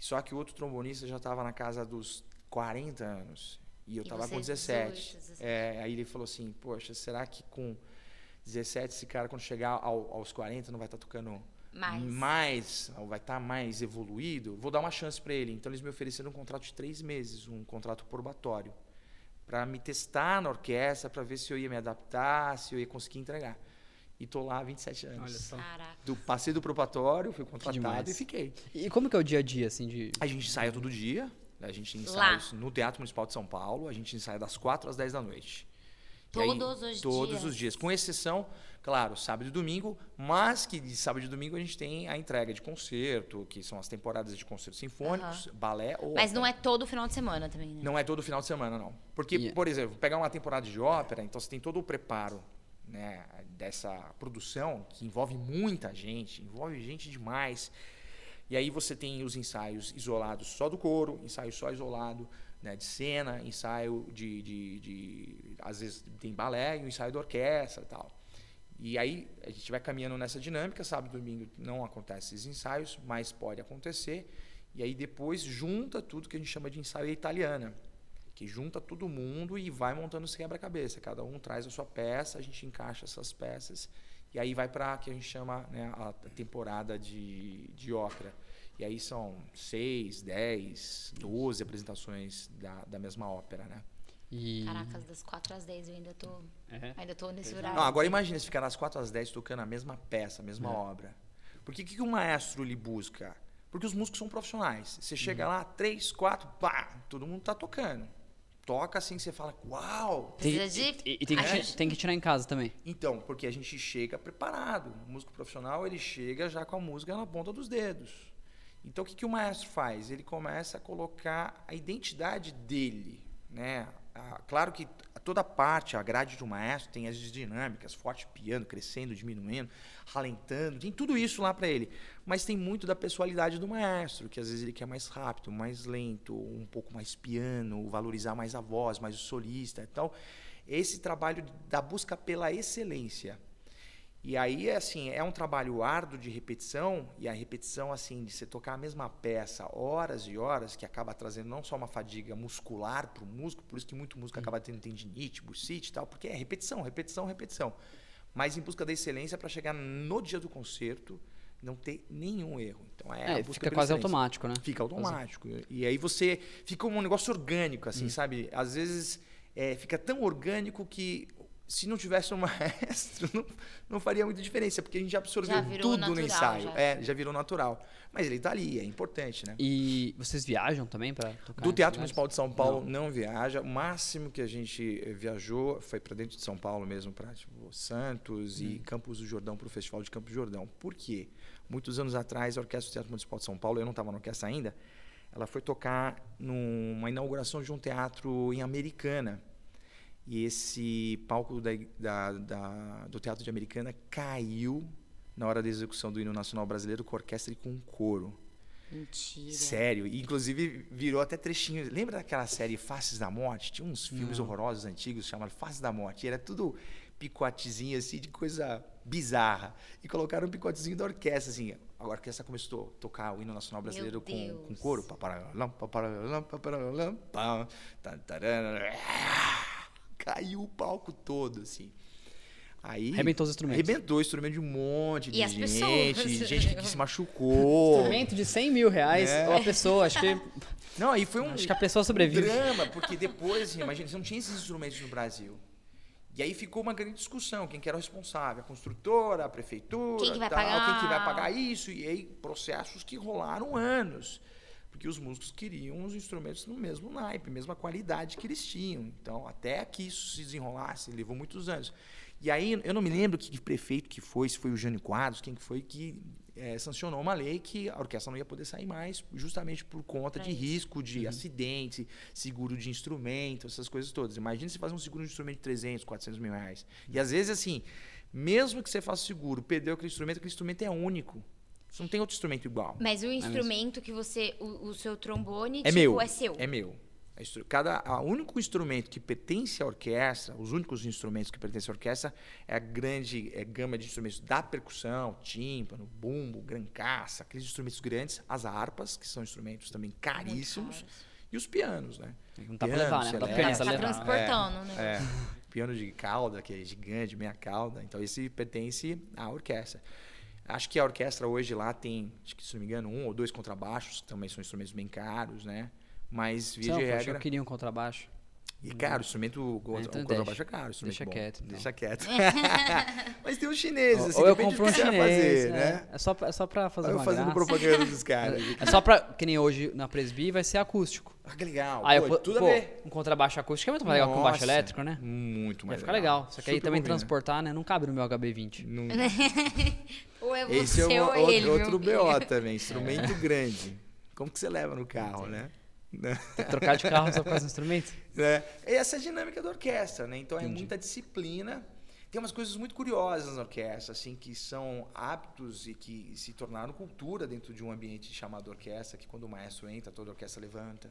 Só que o outro trombonista já estava na casa dos 40 anos e eu estava com vocês 17. 18, 17. É, aí ele falou assim: Poxa, será que com 17 esse cara, quando chegar ao- aos 40, não vai estar tocando Mais. mais, ou vai estar mais evoluído? Vou dar uma chance para ele. Então eles me ofereceram um contrato de três meses, um contrato probatório, para me testar na orquestra, para ver se eu ia me adaptar, se eu ia conseguir entregar. E tô lá há 27 anos. Olha só. Caraca. Do, passei do probatório, fui contratado e fiquei. E como que é o dia a dia, assim, de... A gente ensaia todo dia. A gente Lá. ensaia isso no Teatro Municipal de São Paulo. A gente ensaia das 4 às 10 da noite. E aí, Todos os Todos dias? os dias. Com exceção, claro, sábado e domingo. Mas que de sábado e domingo a gente tem a entrega de concerto, que são as temporadas de concertos sinfônicos, balé ou Mas não é todo final de semana também, né? Não é todo final de semana, não. Porque, E- por exemplo, pegar uma temporada de ópera, então você tem todo o preparo né, dessa produção, que envolve muita gente, envolve gente demais. E aí você tem os ensaios isolados só do coro, ensaio só isolado né, de cena, ensaio de, de, de- Às vezes tem balé ensaio da orquestra e tal. E aí a gente vai caminhando nessa dinâmica, sábado e domingo não acontecem esses ensaios, mas pode acontecer. E aí depois junta tudo que a gente chama de ensaio italiana, que junta todo mundo e vai montando esse quebra-cabeça. Cada um traz a sua peça, a gente encaixa essas peças e aí vai para que a gente chama né, a temporada de, de ópera. E aí são seis, dez, doze apresentações da, da mesma ópera, né? E... Caracas, das 4 às 10 eu ainda tô, É. ainda tô nesse horário. Não, agora imagina se ficar das 4 às 10 tocando a mesma peça, a mesma obra. Porque o que, que o maestro lhe busca? Porque os músicos são profissionais. Você chega lá, três, quatro, pá, todo mundo tá tocando. Toca assim, você fala, uau! Tem, de e, e tem, que, tem que tirar em casa também. Então, porque a gente chega preparado. O músico profissional, ele chega já com a música na ponta dos dedos. Então, o que, que o maestro faz? Ele começa a colocar a identidade dele, né? Claro que toda parte, a grade do maestro tem as dinâmicas, forte piano, crescendo, diminuindo, ralentando, tem tudo isso lá para ele. Mas tem muito da pessoalidade do maestro, que às vezes ele quer mais rápido, mais lento, um pouco mais piano, valorizar mais a voz, mais o solista. Então, esse trabalho da busca pela excelência. E aí, assim, é um trabalho árduo de repetição, e a repetição, assim, de você tocar a mesma peça horas e horas, que acaba trazendo não só uma fadiga muscular para o músico, por isso que muito músico acaba tendo tendinite, bursite e tal, porque é repetição, repetição, repetição. Mas em busca da excelência para chegar no dia do concerto, não ter nenhum erro. Então, é, a É, busca fica quase automático, né? Fica automático. E aí você fica um negócio orgânico, Hum. assim, sabe? Às vezes é, fica tão orgânico que se não tivesse um *laughs* maestro, não, não faria muita diferença, porque a gente já absorveu Já tudo no natural, ensaio. já. É, já virou natural. Mas ele tá ali, é importante, né? E vocês viajam também para tocar? Do Teatro? Municipal de São Paulo não. viaja. O máximo que a gente eh, viajou foi para dentro de São Paulo mesmo, para tipo, Santos e Campos do Jordão, para o Festival de Campos do Jordão. Por quê? Muitos anos atrás, a Orquestra do Teatro Municipal de São Paulo, eu não estava na orquestra ainda, ela foi tocar numa inauguração de um teatro em Americana. E esse palco da, da- da- do Teatro de Americana caiu na hora da execução do hino nacional brasileiro com orquestra e com coro. Mentira. Sério, e inclusive virou até trechinho. Lembra daquela série Faces da Morte? Tinha uns filmes horrorosos antigos chamados Faces da Morte. E era tudo picotezinho assim de coisa bizarra. E colocaram um picotezinho da orquestra assim. A orquestra começou a tocar o hino nacional brasileiro com, com coro. Pam, tan, taran, Caiu o palco todo assim. Aí Arrebentou os instrumentos. Arrebentou o instrumento de um monte de E as gente, pessoas? gente *laughs* que, que se machucou. Instrumento de 100 mil reais, É. ou a pessoa, acho que, *laughs* Não, aí foi um, acho que a pessoa um sobrevive. drama, porque depois, assim, imagina, você não tinha esses instrumentos no Brasil. E aí ficou uma grande discussão, quem que era o responsável, a construtora, a prefeitura, Quem que vai tal, pagar? quem que vai pagar isso, e aí processos que rolaram anos, porque os músicos queriam os instrumentos no mesmo naipe, mesma qualidade que eles tinham. Então, até que isso se desenrolasse, levou muitos anos. E aí, eu não me lembro que, prefeito que foi, se foi o Jânio Quadros, quem que foi que eh, sancionou uma lei que a orquestra não ia poder sair mais, justamente por conta Pra de isso. risco de acidente, seguro de instrumento, essas coisas todas. Imagina se fazer um seguro de instrumento de 300, 400 mil reais. E às vezes, assim, mesmo que você faça o seguro, perdeu aquele instrumento, aquele instrumento é único. Você não tem outro instrumento igual. Mas o instrumento que você. O, o seu trombone, É tipo, meu. é seu. É meu. Cada, a único instrumento que pertence à orquestra, os únicos instrumentos que pertencem à orquestra, é a grande é, gama de instrumentos da percussão, tímpano, bumbo, grancaça, aqueles instrumentos grandes, as harpas, que são instrumentos também caríssimos, e os pianos, né? Não dá pra Piano, levar, né? Pra celeste, Tá levar. transportando, né? É, piano de cauda, que é gigante, meia cauda. Então, esse pertence à orquestra. Acho que a orquestra hoje lá tem, acho que se não me engano, um ou dois contrabaixos, que também são instrumentos bem caros, né? Mas, via Não, de regra... eu queria um contrabaixo. E caro, o instrumento, o, o Então contrabaixo é caro, instrumento Deixa bom. quieto, então. Deixa quieto. *laughs* *laughs* Mas tem os chineses, assim, Ou eu depende do compro um que você vai chinês, fazer, é. né? É só pra, é só pra fazer Olha eu uma fazendo graça. propaganda dos caras. *laughs* É só pra, que nem hoje na Presby, vai ser acústico. Ah, que legal. Aí Pô, eu, tudo pô, a ver. um contrabaixo acústico é muito mais legal que um baixo elétrico, né? Muito Vai mais ficar legal. Só que aí também combina. transportar, né? Não cabe no meu HB20. Não- Ou é Esse é ou uma- é ele. outro meu BO também, instrumento grande. Como que você leva no carro, né? Tem que trocar de carro só por causa do instrumento. né? *laughs* Essa é a dinâmica da orquestra, né? Então é muita disciplina. Tem umas coisas muito curiosas na orquestra, assim, que são hábitos e que se tornaram cultura dentro de um ambiente chamado orquestra, que quando o maestro entra, toda a orquestra levanta.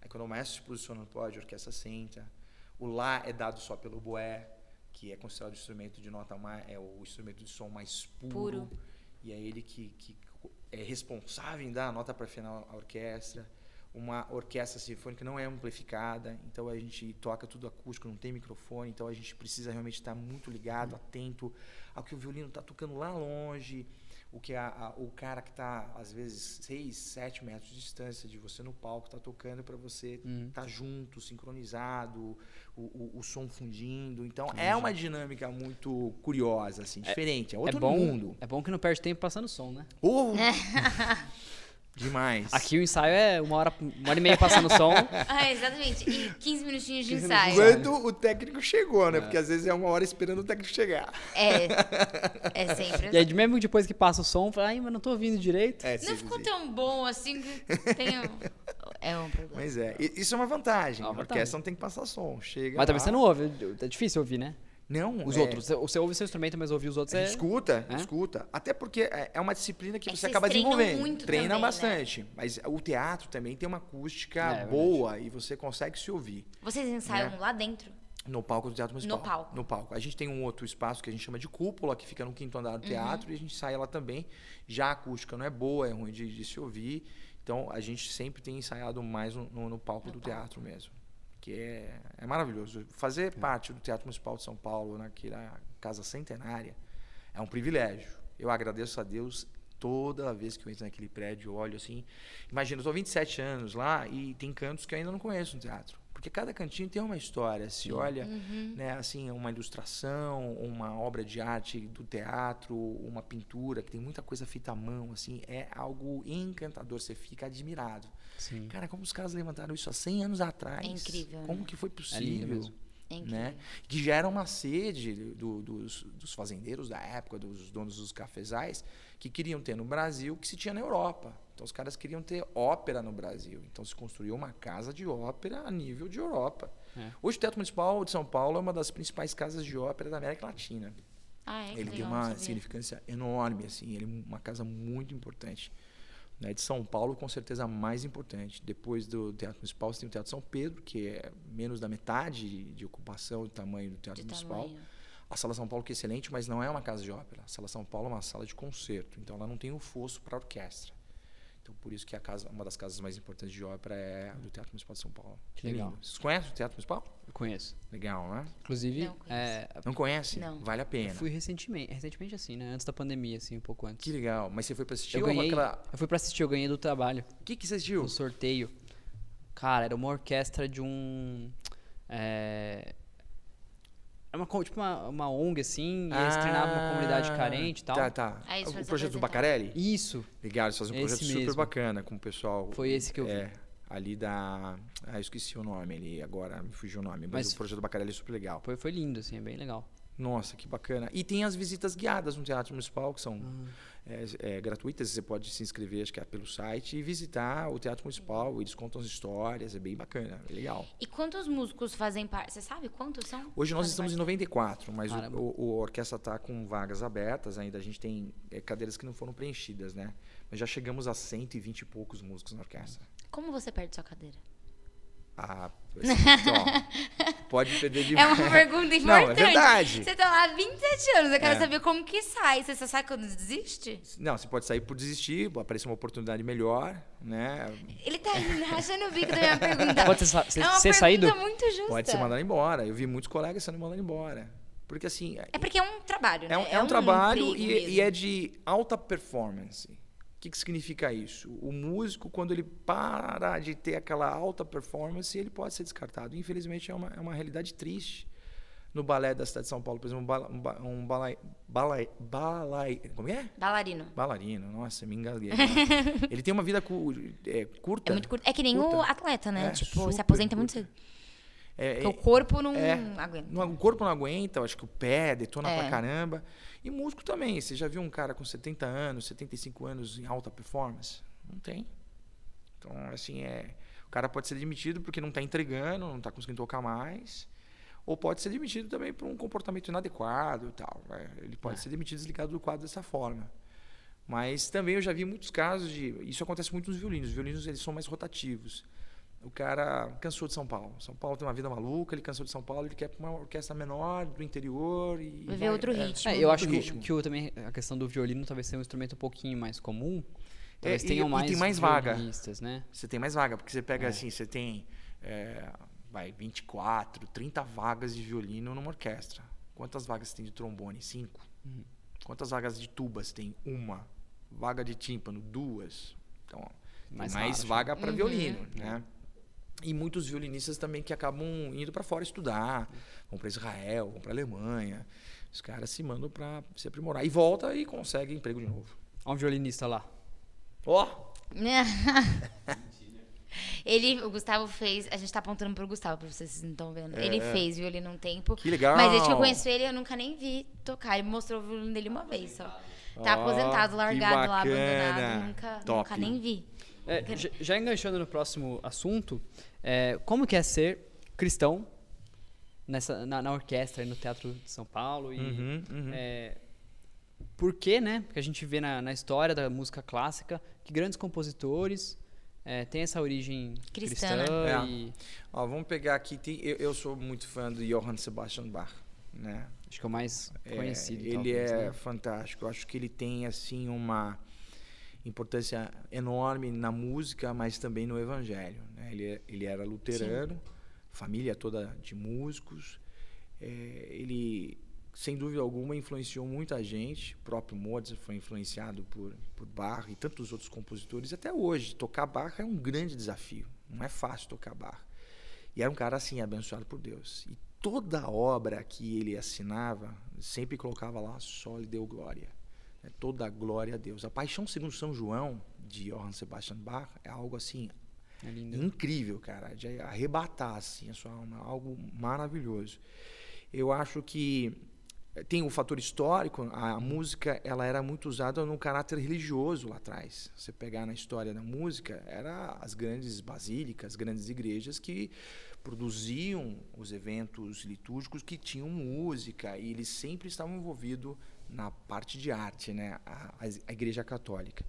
Aí quando o maestro se posiciona no pódio, a orquestra senta. O lá é dado só pelo boé, que é considerado o instrumento de nota mais, é o instrumento de som mais puro. Puro. E é ele que, que é responsável em dar a nota para final à orquestra. Uma orquestra sinfônica não é amplificada, então a gente toca tudo acústico, não tem microfone, então a gente precisa realmente estar muito ligado, atento ao que o violino está tocando lá longe, o que a, a- o cara que está às vezes 6, 7 metros de distância de você no palco está tocando para você estar junto, sincronizado, o, o, o som fundindo. Então é uma dinâmica muito curiosa, assim, diferente, é outro é bom, mundo. É bom que não perde tempo passando som, né? Oh! *laughs* *laughs* Demais. Aqui o ensaio é uma hora, uma hora e meia passando som. *laughs* Ah, exatamente. E 15 minutinhos de 15 ensaio. Quando o técnico chegou, né? Porque às vezes é uma hora esperando o técnico chegar. É. É *laughs* sempre E aí, assim. mesmo depois que passa o som, fala, ai, mas não tô ouvindo direito. É, Não ficou tão bom assim que tem um... É um problema. Mas é, isso é uma vantagem. É uma a orquestra não tem que passar som. Chega Mas também lá. você não ouve, é difícil ouvir, né? Não, Os é, outros. Você, você ouve seu instrumento, mas ouvir os outros é. Escuta, É? escuta. Até porque é é uma disciplina que É que você vocês acaba desenvolvendo. muito Treina também, né? bastante. Mas o teatro também tem uma acústica É, é verdade. boa e você consegue se ouvir. Vocês ensaiam Né? lá dentro? No palco do Teatro Municipal. No palco. No palco. A gente tem um outro espaço que a gente chama de cúpula, que fica no quinto andar do Uhum. teatro, e a gente sai lá também. Já a acústica não é boa, é ruim de, de se ouvir. Então a gente sempre tem ensaiado mais no, no- no palco do teatro mesmo. Que é, é maravilhoso. Fazer parte do Teatro Municipal de São Paulo, naquela casa centenária, é um privilégio. Eu agradeço a Deus toda vez que eu entro naquele prédio, olho assim. Imagina, eu estou 27 anos lá e tem cantos que eu ainda não conheço no teatro. Porque cada cantinho tem uma história. Se olha, Uhum. né, assim, uma ilustração, uma obra de arte do teatro, uma pintura, que tem muita coisa feita à mão, assim, é algo encantador. Você fica admirado. Sim. Cara, como os caras levantaram isso há 100 anos atrás? É incrível, Como né? que foi lindo possível? É incrível. né? Que já era uma sede do- dos, dos fazendeiros da época, dos donos dos cafezais, que queriam ter no Brasil o que se tinha na Europa. Então os caras queriam ter ópera no Brasil. Então se construiu uma casa de ópera a nível de Europa. É. Hoje o Teatro Municipal de São Paulo é uma das principais casas de ópera da América Latina. Ah, é? Ele tem uma significância enorme, assim. Ele é uma casa muito importante. Né? De São Paulo, com certeza, a mais importante. Depois do Teatro Municipal, você tem o Teatro São Pedro, que é menos da metade de, ocupação e tamanho do Teatro De Municipal. tamanho. A Sala São Paulo, que é excelente, mas não é uma casa de ópera. A Sala São Paulo é uma sala de concerto. Então, ela não tem o fosso para orquestra. Então, por isso que a casa, uma das casas mais importantes de ópera é a do Teatro Municipal de São Paulo. Que legal. lindo. Vocês conhecem o Teatro Municipal? Eu conheço. Legal, né? Inclusive, Não conheço. é, Não conhece? Não. Vale a eu pena. fui recentemente, recentemente assim, né? Antes da pandemia, assim, um pouco antes. Que legal. Mas você foi para assistir eu ganhei, aquela... eu fui pra assistir, eu ganhei do trabalho, O que, que você assistiu? no sorteio. Cara, era uma orquestra de um... É... Era uma, tipo uma, uma ONG, assim, e eles treinavam uma comunidade carente e tal. Tá, tá. Aí o projeto do. Bacarelli? Isso, Legal, eles fazem um Esse projeto super mesmo. bacana com o pessoal. Foi esse que eu vi. É, ali da... Ah, eu esqueci o nome ali, agora me fugiu o nome. Mas, Mas- o projeto do Bacarelli é super legal. foi, foi lindo, assim, é bem legal. Nossa, que bacana. E tem as visitas guiadas no Teatro Municipal, que são uhum. é, é, gratuitas. Você pode se inscrever, acho que é pelo site, e visitar o Teatro Municipal. Eles contam as histórias, é bem bacana, é legal. E quantos músicos fazem parte? Você sabe quantos são? Hoje nós estamos em 94, mas o, o, o, orquestra está com vagas abertas ainda. A gente tem é, cadeiras que não foram preenchidas, né? Mas já chegamos a 120 e poucos músicos na orquestra. Como você perde sua cadeira? Ah, então, *laughs* pode perder de É uma pergunta importante. Não, é verdade. Você tá lá há 27 anos, eu quero é. saber como que sai. Você só sai quando desiste? Não, você pode sair por desistir, aparecer uma oportunidade melhor, né? Ele tá *laughs* rachando o bico da minha pergunta. Pode ser, ser, é uma ser saído? muito justa. Pode ser mandado embora. Eu vi muitos colegas sendo mandados embora. Porque assim... É porque é um trabalho, né? É um, é, é um trabalho e, e é de alta performance que, que significa isso? O músico, quando ele para de ter aquela alta performance, ele pode ser descartado. Infelizmente, é uma, é uma realidade triste. No balé da cidade de São Paulo, por exemplo, um, um balai, balai, balai, como é? Bailarino. Bailarino, nossa, me engasguei. *laughs* ele tem uma vida cu, é, curta. É muito curta. É que nem curta. o atleta, né? É, tipo, se aposenta curta. muito cedo. É, o corpo não é, aguenta. Não, o corpo não aguenta, eu acho que o pé detona é. pra caramba. E músico também. Você já viu um cara com 70 anos, 75 anos em alta performance? Não tem. Então, assim, é. O cara pode ser demitido porque não está entregando, não está conseguindo tocar mais. Ou pode ser demitido também por um comportamento inadequado e tal. Né? Ele pode é. ser demitido desligado do quadro dessa forma. Mas também eu já vi muitos casos de. Isso acontece muito nos violinos. Os violinos eles são mais rotativos o cara cansou de São Paulo. São Paulo tem uma vida maluca, ele cansou de São Paulo, ele quer uma orquestra menor, do interior e... Viver outro é, ritmo. É, eu acho que, que o, também a questão do violino talvez seja um instrumento um pouquinho mais comum. Talvez é, tenham e, mais, e tem mais vaga. Né? Você tem mais vaga, porque você pega é. assim, você tem é, vai, 24, 30 vagas de violino numa orquestra. Quantas vagas você tem de trombone? Cinco. Uhum. Quantas vagas de tuba você tem? Uma. Vaga de tímpano? Duas. Então, mais, mais vaga para uhum. violino, né? E muitos violinistas também que acabam indo para fora estudar, vão para Israel, vão para Alemanha. Os caras se mandam para se aprimorar. E volta e consegue emprego de novo. Olha um violinista lá. Ó! Oh. *laughs* Ele, o Gustavo fez. A gente tá apontando pro Gustavo, pra vocês não estão vendo. É. Ele fez violino um tempo. Que legal. Mas desde que eu conheço ele, eu nunca nem vi tocar. Ele mostrou o violino dele uma vez só. Tá oh, aposentado, largado lá, abandonado. Nunca, nunca nem vi. É, já enganchando no próximo assunto, é, como que é ser cristão nessa, na, na, orquestra no Teatro de São Paulo? E, uhum, uhum. É, por que, né? Porque a gente vê na, na, história da música clássica que grandes compositores é, têm essa origem cristã. cristã é. e... Ó, vamos pegar aqui, tem, eu, eu, sou muito fã do Johann Sebastian Bach, né? Acho que é o mais é, conhecido. ele talvez, é né? fantástico. Eu acho que ele tem assim uma importância enorme na música, mas também no evangelho. Né? Ele, ele era luterano, Sim. família toda de músicos. É, ele, sem dúvida alguma, influenciou muita gente. O próprio Mozart foi influenciado por, por Bach e tantos outros compositores. Até hoje, tocar Bach é um grande desafio. Não é fácil tocar Bach. E era um cara assim, abençoado por Deus. E toda obra que ele assinava, sempre colocava lá, só lhe deu glória. É toda a glória a Deus. A Paixão segundo São João, de Johann Sebastian Bach, é algo assim é incrível, cara, de arrebatar assim a sua alma, algo maravilhoso. Eu acho que tem o um fator histórico, a música ela era muito usada no caráter religioso lá atrás. Você pegar na história da música, era as grandes basílicas, as grandes igrejas que produziam os eventos litúrgicos que tinham música e eles sempre estavam envolvidos na parte de arte, né? a, a Igreja Católica.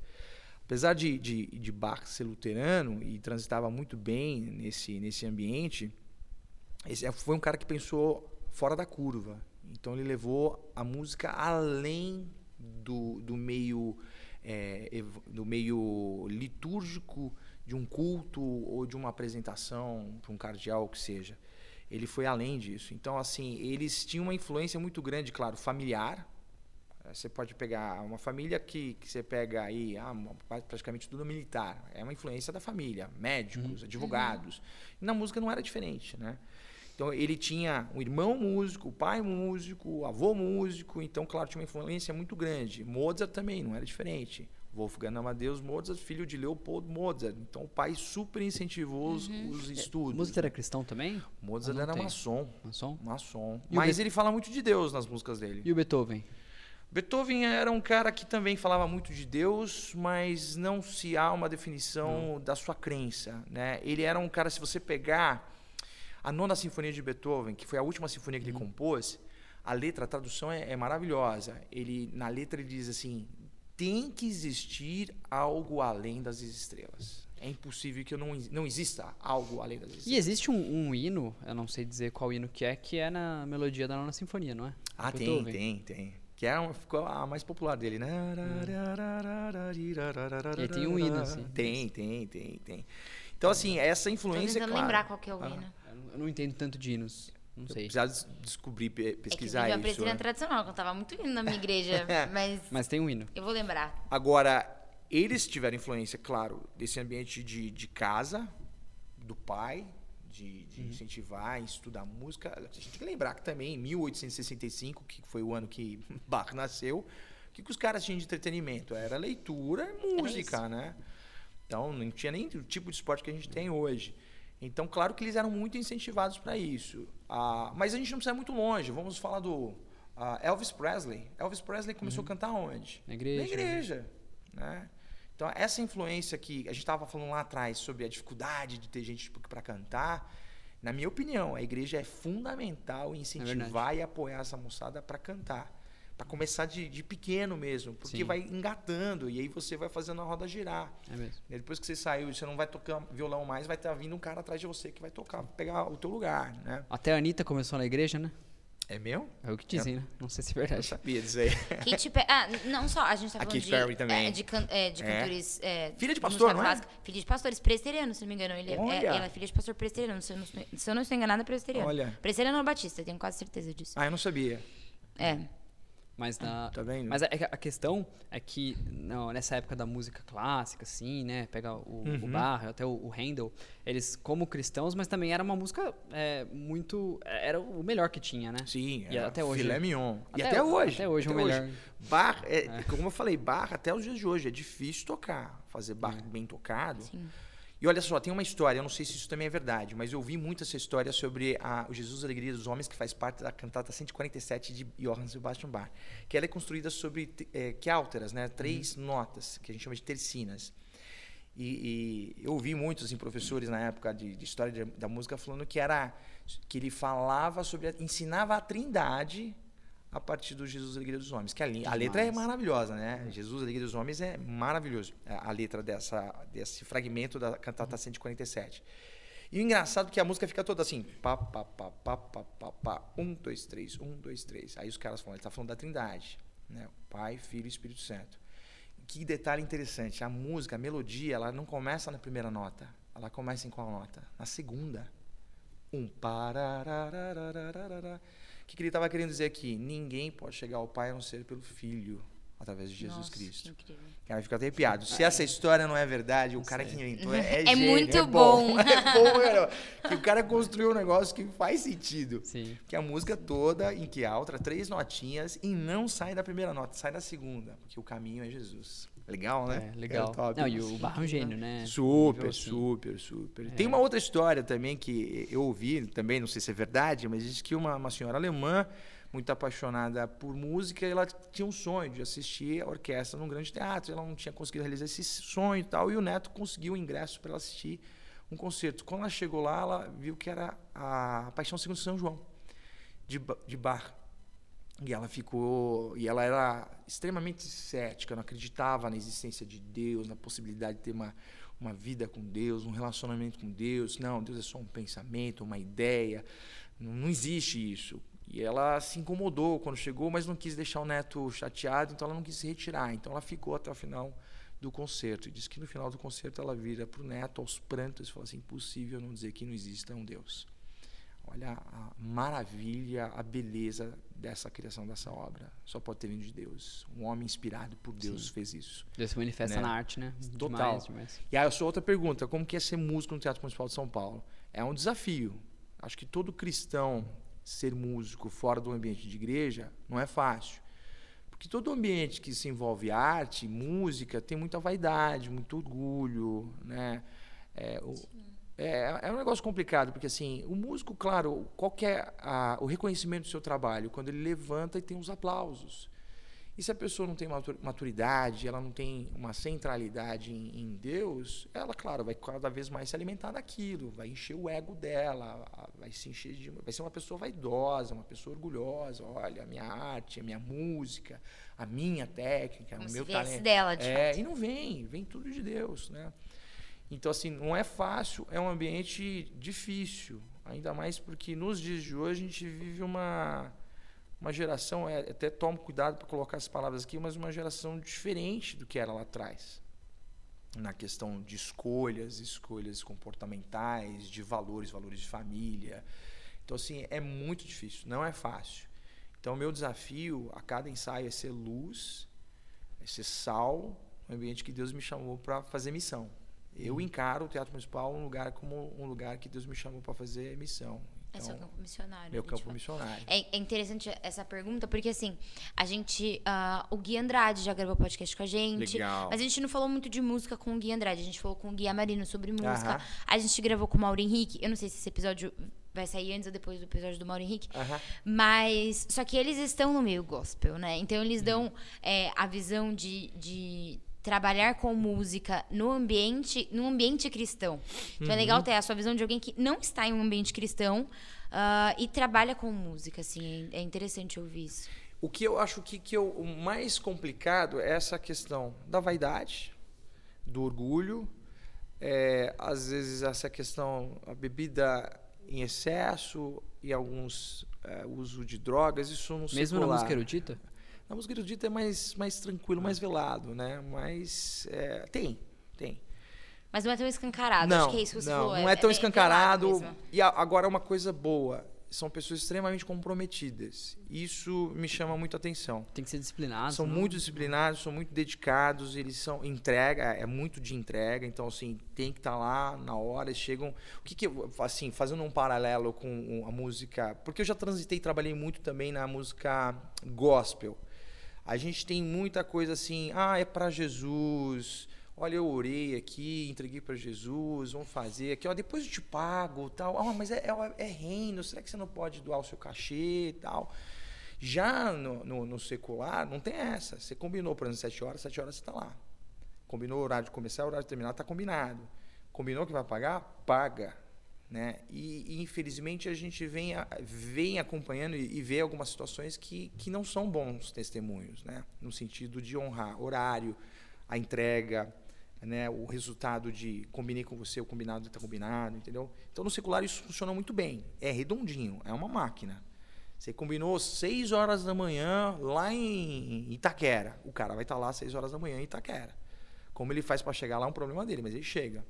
Apesar de, de, de Bach ser luterano e transitava muito bem nesse, nesse ambiente, esse foi um cara que pensou fora da curva. Então ele levou a música além do, do meio é, do meio litúrgico de um culto ou de uma apresentação para um cardeal que seja. Ele foi além disso. Então assim eles tinham uma influência muito grande, claro, familiar você pode pegar uma família que, que você pega aí, ah, praticamente tudo militar. É uma influência da família, médicos, uhum. advogados. E na música não era diferente, né? Então ele tinha um irmão músico, o pai músico, o avô músico, então claro tinha uma influência muito grande. Mozart também não era diferente. Wolfgang Amadeus Mozart, filho de Leopold Mozart. Então o pai super incentivou os, Uhum. os estudos. Mozart era cristão também? Mozart era maçom. Maçom? Maçom. Mas Be- ele fala muito de Deus nas músicas dele. E o Beethoven? Beethoven era um cara que também falava muito de Deus, mas não se há uma definição da sua crença. Né? Ele era um cara, se você pegar a nona sinfonia de Beethoven, que foi a última sinfonia que ele compôs, a letra, a tradução é, é maravilhosa. Ele na letra ele diz assim: tem que existir algo além das estrelas. É impossível que não, não exista algo além das estrelas. E existe um, um hino, eu não sei dizer qual hino que é, que é na melodia da nona sinfonia, não é? Ah, tem, Beethoven. tem, tem. Que é uma, ficou a mais popular dele, né? E tem um hino, assim. Tem, tem, tem, tem. Então, assim, essa Tô influência, tentando claro, lembrar qual que é o Ah. hino. Eu não- Eu não entendo tanto de hinos, não eu sei. precisava des- descobrir, pe- É que pesquisar eu isso. presbiteriana né? tradicional, eu cantava muito hino na minha igreja, *laughs* mas Mas tem um hino. eu vou lembrar. Agora, eles tiveram influência, claro, desse ambiente de, de casa, do pai, de, de Uhum. incentivar a estudar música. A gente tem que lembrar que também, em 1865, que foi o ano que *laughs* Bach nasceu, o que, que os caras tinham de entretenimento? Era leitura e música, né? Então, não tinha nem o tipo de esporte que a gente tem hoje. Então, claro que eles eram muito incentivados para isso. Ah, mas a gente não precisa ir muito longe. Vamos falar do ah, Elvis Presley. Elvis Presley começou a cantar onde? Na igreja. Na igreja. Né? Então, essa influência que a gente estava falando lá atrás sobre a dificuldade de ter gente para cantar, na minha opinião, a igreja é fundamental em incentivar e apoiar essa moçada para cantar. Para começar de, de pequeno mesmo, porque Sim. vai engatando e aí você vai fazendo a roda girar. É mesmo. E depois que você saiu, você não vai tocar violão mais, vai estar vindo um cara atrás de você que vai tocar, pegar o teu lugar, né? Até a Anitta começou na igreja, né? É meu? É o que dizem, né? Não sei se é Eu verdade. sabia disso aí. *laughs* Katy Perry. Ah, não só, a gente tá A falando Katy de, Perry também. é, de, can- é, de É. cantores. é, Filha de pastor, não é? clássica. Filha de pastores, presbiteriano, se não me engano. Ele é, é- ela é filha de pastor presbiteriano, se eu não, estou- se eu não estou enganada, é presbiteriano. Olha. Presbiteriano ou batista, tenho quase certeza disso. Ah, eu não sabia. É. Mas na. Tá vendo? Mas a, a questão é que não, nessa época da música clássica, assim, né? Pega o, Uhum. o Bach, até o, o Handel, eles como cristãos, mas também era uma música é, muito. Era o melhor que tinha, né? Sim, E era até hoje- Filé mignon. e até até ho- hoje. até hoje é o melhor. Bar, é, como eu falei, bar até os dias de hoje é difícil tocar, fazer bar É. bem tocado. Sim. E olha só, tem uma história, eu não sei se isso também é verdade, mas eu vi muito essa história sobre a, o Jesus Alegria dos Homens, que faz parte da cantata 147 de Johann Sebastian Bach, que ela é construída sobre é, né? Três Uhum. notas, que a gente chama de tercinas. E, e eu ouvi muitos assim, professores na época de, de história de- da música falando que era que ele falava sobre, a, ensinava a Trindade a partir do Jesus Alegria dos Homens. Que a, a letra é maravilhosa, né? Jesus Alegria dos Homens é maravilhoso. A, a letra dessa, desse fragmento da cantata 147. E o engraçado é que a música fica toda assim, pá, pá, pá, pá, pá, pá, pá, um, dois, três, um, dois, três. Aí os caras falam, ele está falando da Trindade, né? Pai, Filho e Espírito Santo. Que detalhe interessante, a música, a melodia, ela não começa na primeira nota. Ela começa em qual nota? Na segunda. Um pararararararara. O que, que ele estava querendo dizer aqui? Ninguém pode chegar ao Pai a não ser pelo Filho, através de Jesus Nossa, Cristo. que incrível. Cara, fica arrepiado. Se essa história não é verdade, o cara que inventou é, *laughs* é É gênio, muito é bom. bom. *laughs* É bom, cara. Que o cara construiu um negócio que faz sentido. Sim. Que a música toda, em que alta, três notinhas, e não sai da primeira nota, sai da segunda. Porque o caminho é Jesus. Legal, né? É, legal. top. Não, e o Bach é um gênio, né? Super, assim. super, super. É. Tem uma outra história também que eu ouvi, também não sei se é verdade, mas diz que uma, uma senhora alemã, muito apaixonada por música, ela tinha um sonho de assistir a orquestra num grande teatro. Ela não tinha conseguido realizar esse sonho e tal, e o neto conseguiu o ingresso para ela assistir um concerto. Quando ela chegou lá, ela viu que era a Paixão Segundo São João, de, de Bach. E ela ficou. E ela era extremamente cética, não acreditava na existência de Deus, na possibilidade de ter uma, uma vida com Deus, um relacionamento com Deus. Não, Deus é só um pensamento, uma ideia. Não, não existe isso. E ela se incomodou quando chegou, mas não quis deixar o neto chateado, então ela não quis se retirar. Então ela ficou até o final do concerto. E disse que no final do concerto ela vira para o neto aos prantos e fala assim: impossível não dizer que não exista um Deus. Olha a maravilha, a beleza dessa criação dessa obra. Só pode ter vindo de Deus. Um homem inspirado por Deus Sim. fez isso. Deus se manifesta Né? na arte, né? Total. Demais, demais. E aí a sua outra pergunta, como que é ser músico no Teatro Municipal de São Paulo? É um desafio. Acho que todo cristão ser músico fora do ambiente de igreja não é fácil. Porque todo ambiente que se envolve arte, música, tem muita vaidade, muito orgulho, né? É, o, é, é, um negócio complicado, porque assim, o músico, claro, qual é a, o reconhecimento do seu trabalho? Quando ele levanta e tem os aplausos. E se a pessoa não tem maturidade, ela não tem uma centralidade em, em, Deus, ela, claro, vai cada vez mais se alimentar daquilo, vai encher o ego dela, vai se encher de, vai ser uma pessoa vaidosa, uma pessoa orgulhosa. Olha, a minha arte, a minha música, a minha técnica, Como o meu talento. dela, de é, fato. e não vem, vem tudo de Deus, né? Então assim, não é fácil, é um ambiente difícil, ainda mais porque nos dias de hoje a gente vive uma uma geração, é, até tomo cuidado para colocar as palavras aqui, mas uma geração diferente do que era lá atrás. Na questão de escolhas, escolhas comportamentais, de valores, valores de família. Então, assim, é muito difícil, não é fácil. Então, o meu desafio a cada ensaio é ser luz, é ser sal, no ambiente que Deus me chamou para fazer missão. Eu uhum. encaro o Teatro Municipal um lugar como um lugar que Deus me chamou para fazer missão. É seu campo missionário. Meu campo missionário. É, é, interessante essa pergunta, porque assim, a gente. Uh, o Gui Andrade já gravou podcast com a gente. Legal. Mas a gente não falou muito de música com o Gui Andrade. A gente falou com o Gui Amarino sobre música. Uh -huh. A gente gravou com o Mauro Henrique. Eu não sei se esse episódio vai sair antes ou depois do episódio do Mauro Henrique. Uh -huh. Mas. Só que eles estão no meio gospel, né? Então eles dão uhum. é, a visão de, de trabalhar com música no ambiente, no ambiente cristão. Então é uhum. é legal ter a sua visão de alguém que não está em um ambiente cristão uh, e trabalha com música, assim. É, é interessante ouvir isso. O que eu acho que, que eu, o mais complicado é essa questão da vaidade, do orgulho, é, às vezes essa questão, a bebida em excesso e alguns é, uso de drogas, isso não Mesmo na música erudita? Na música erudita é mais, mais tranquilo, mais velado, né? Mas é, tem, tem. Mas não é tão escancarado, não, acho que é isso que você não, falou. Não é, é tão é, escancarado. e agora uma coisa boa, são pessoas extremamente comprometidas. Isso me chama muito a atenção. Tem que ser disciplinado. São não? Né? muito disciplinados, são muito dedicados, eles são entrega, é muito de entrega, então assim, tem que estar tá lá na hora, eles chegam. O que que assim, fazendo um paralelo com a música, porque eu já transitei, trabalhei muito também na música gospel. A gente tem muita coisa assim, ah, é para Jesus. Olha, eu orei aqui, entreguei para Jesus, vamos fazer aqui, ó, depois eu te pago, tal. Ah, mas é, é, é, reino, será que você não pode doar o seu cachê tal? Já no, no, no, secular, não tem essa. Você combinou, por exemplo, sete horas, sete horas você está lá. Combinou o horário de começar, o horário de terminar, está combinado. Combinou que vai pagar? Paga. Né? E, e, infelizmente a gente vem, vem acompanhando e, e, vê algumas situações que, que não são bons testemunhos, né? no sentido de honrar horário, a entrega, né? o resultado de combinei com você, o combinado está combinado, entendeu? Então no secular isso funciona muito bem, é redondinho, é uma máquina. Você combinou 6 horas da manhã lá em Itaquera, o cara vai estar tá lá 6 horas da manhã em Itaquera. Como ele faz para chegar lá é um problema dele, mas ele chega.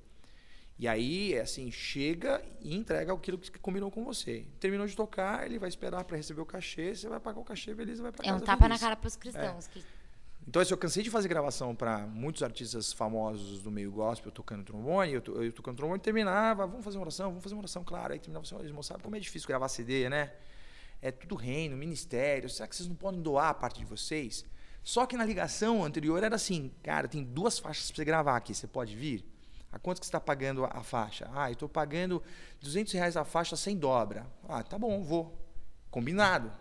E aí, é assim, chega e entrega aquilo que combinou com você. Terminou de tocar, ele vai esperar para receber o cachê, você vai pagar o cachê, beleza, vai para É um tapa feliz. na cara para os cristãos. É. Que... Então, assim, eu cansei de fazer gravação para muitos artistas famosos do meio gospel, tocando trombone, eu, eu tocando trombone, terminava, vamos fazer uma oração, vamos fazer uma oração, claro. Aí terminava assim, irmão, sabe como é difícil gravar CD, né? É tudo reino, ministério, será que vocês não podem doar a parte de vocês? Só que na ligação anterior era assim, cara, tem duas faixas para você gravar aqui, você pode vir? A quanto que você está pagando a, faixa? Ah, eu estou pagando 200 reais a faixa sem dobra. Ah, tá bom, vou. Combinado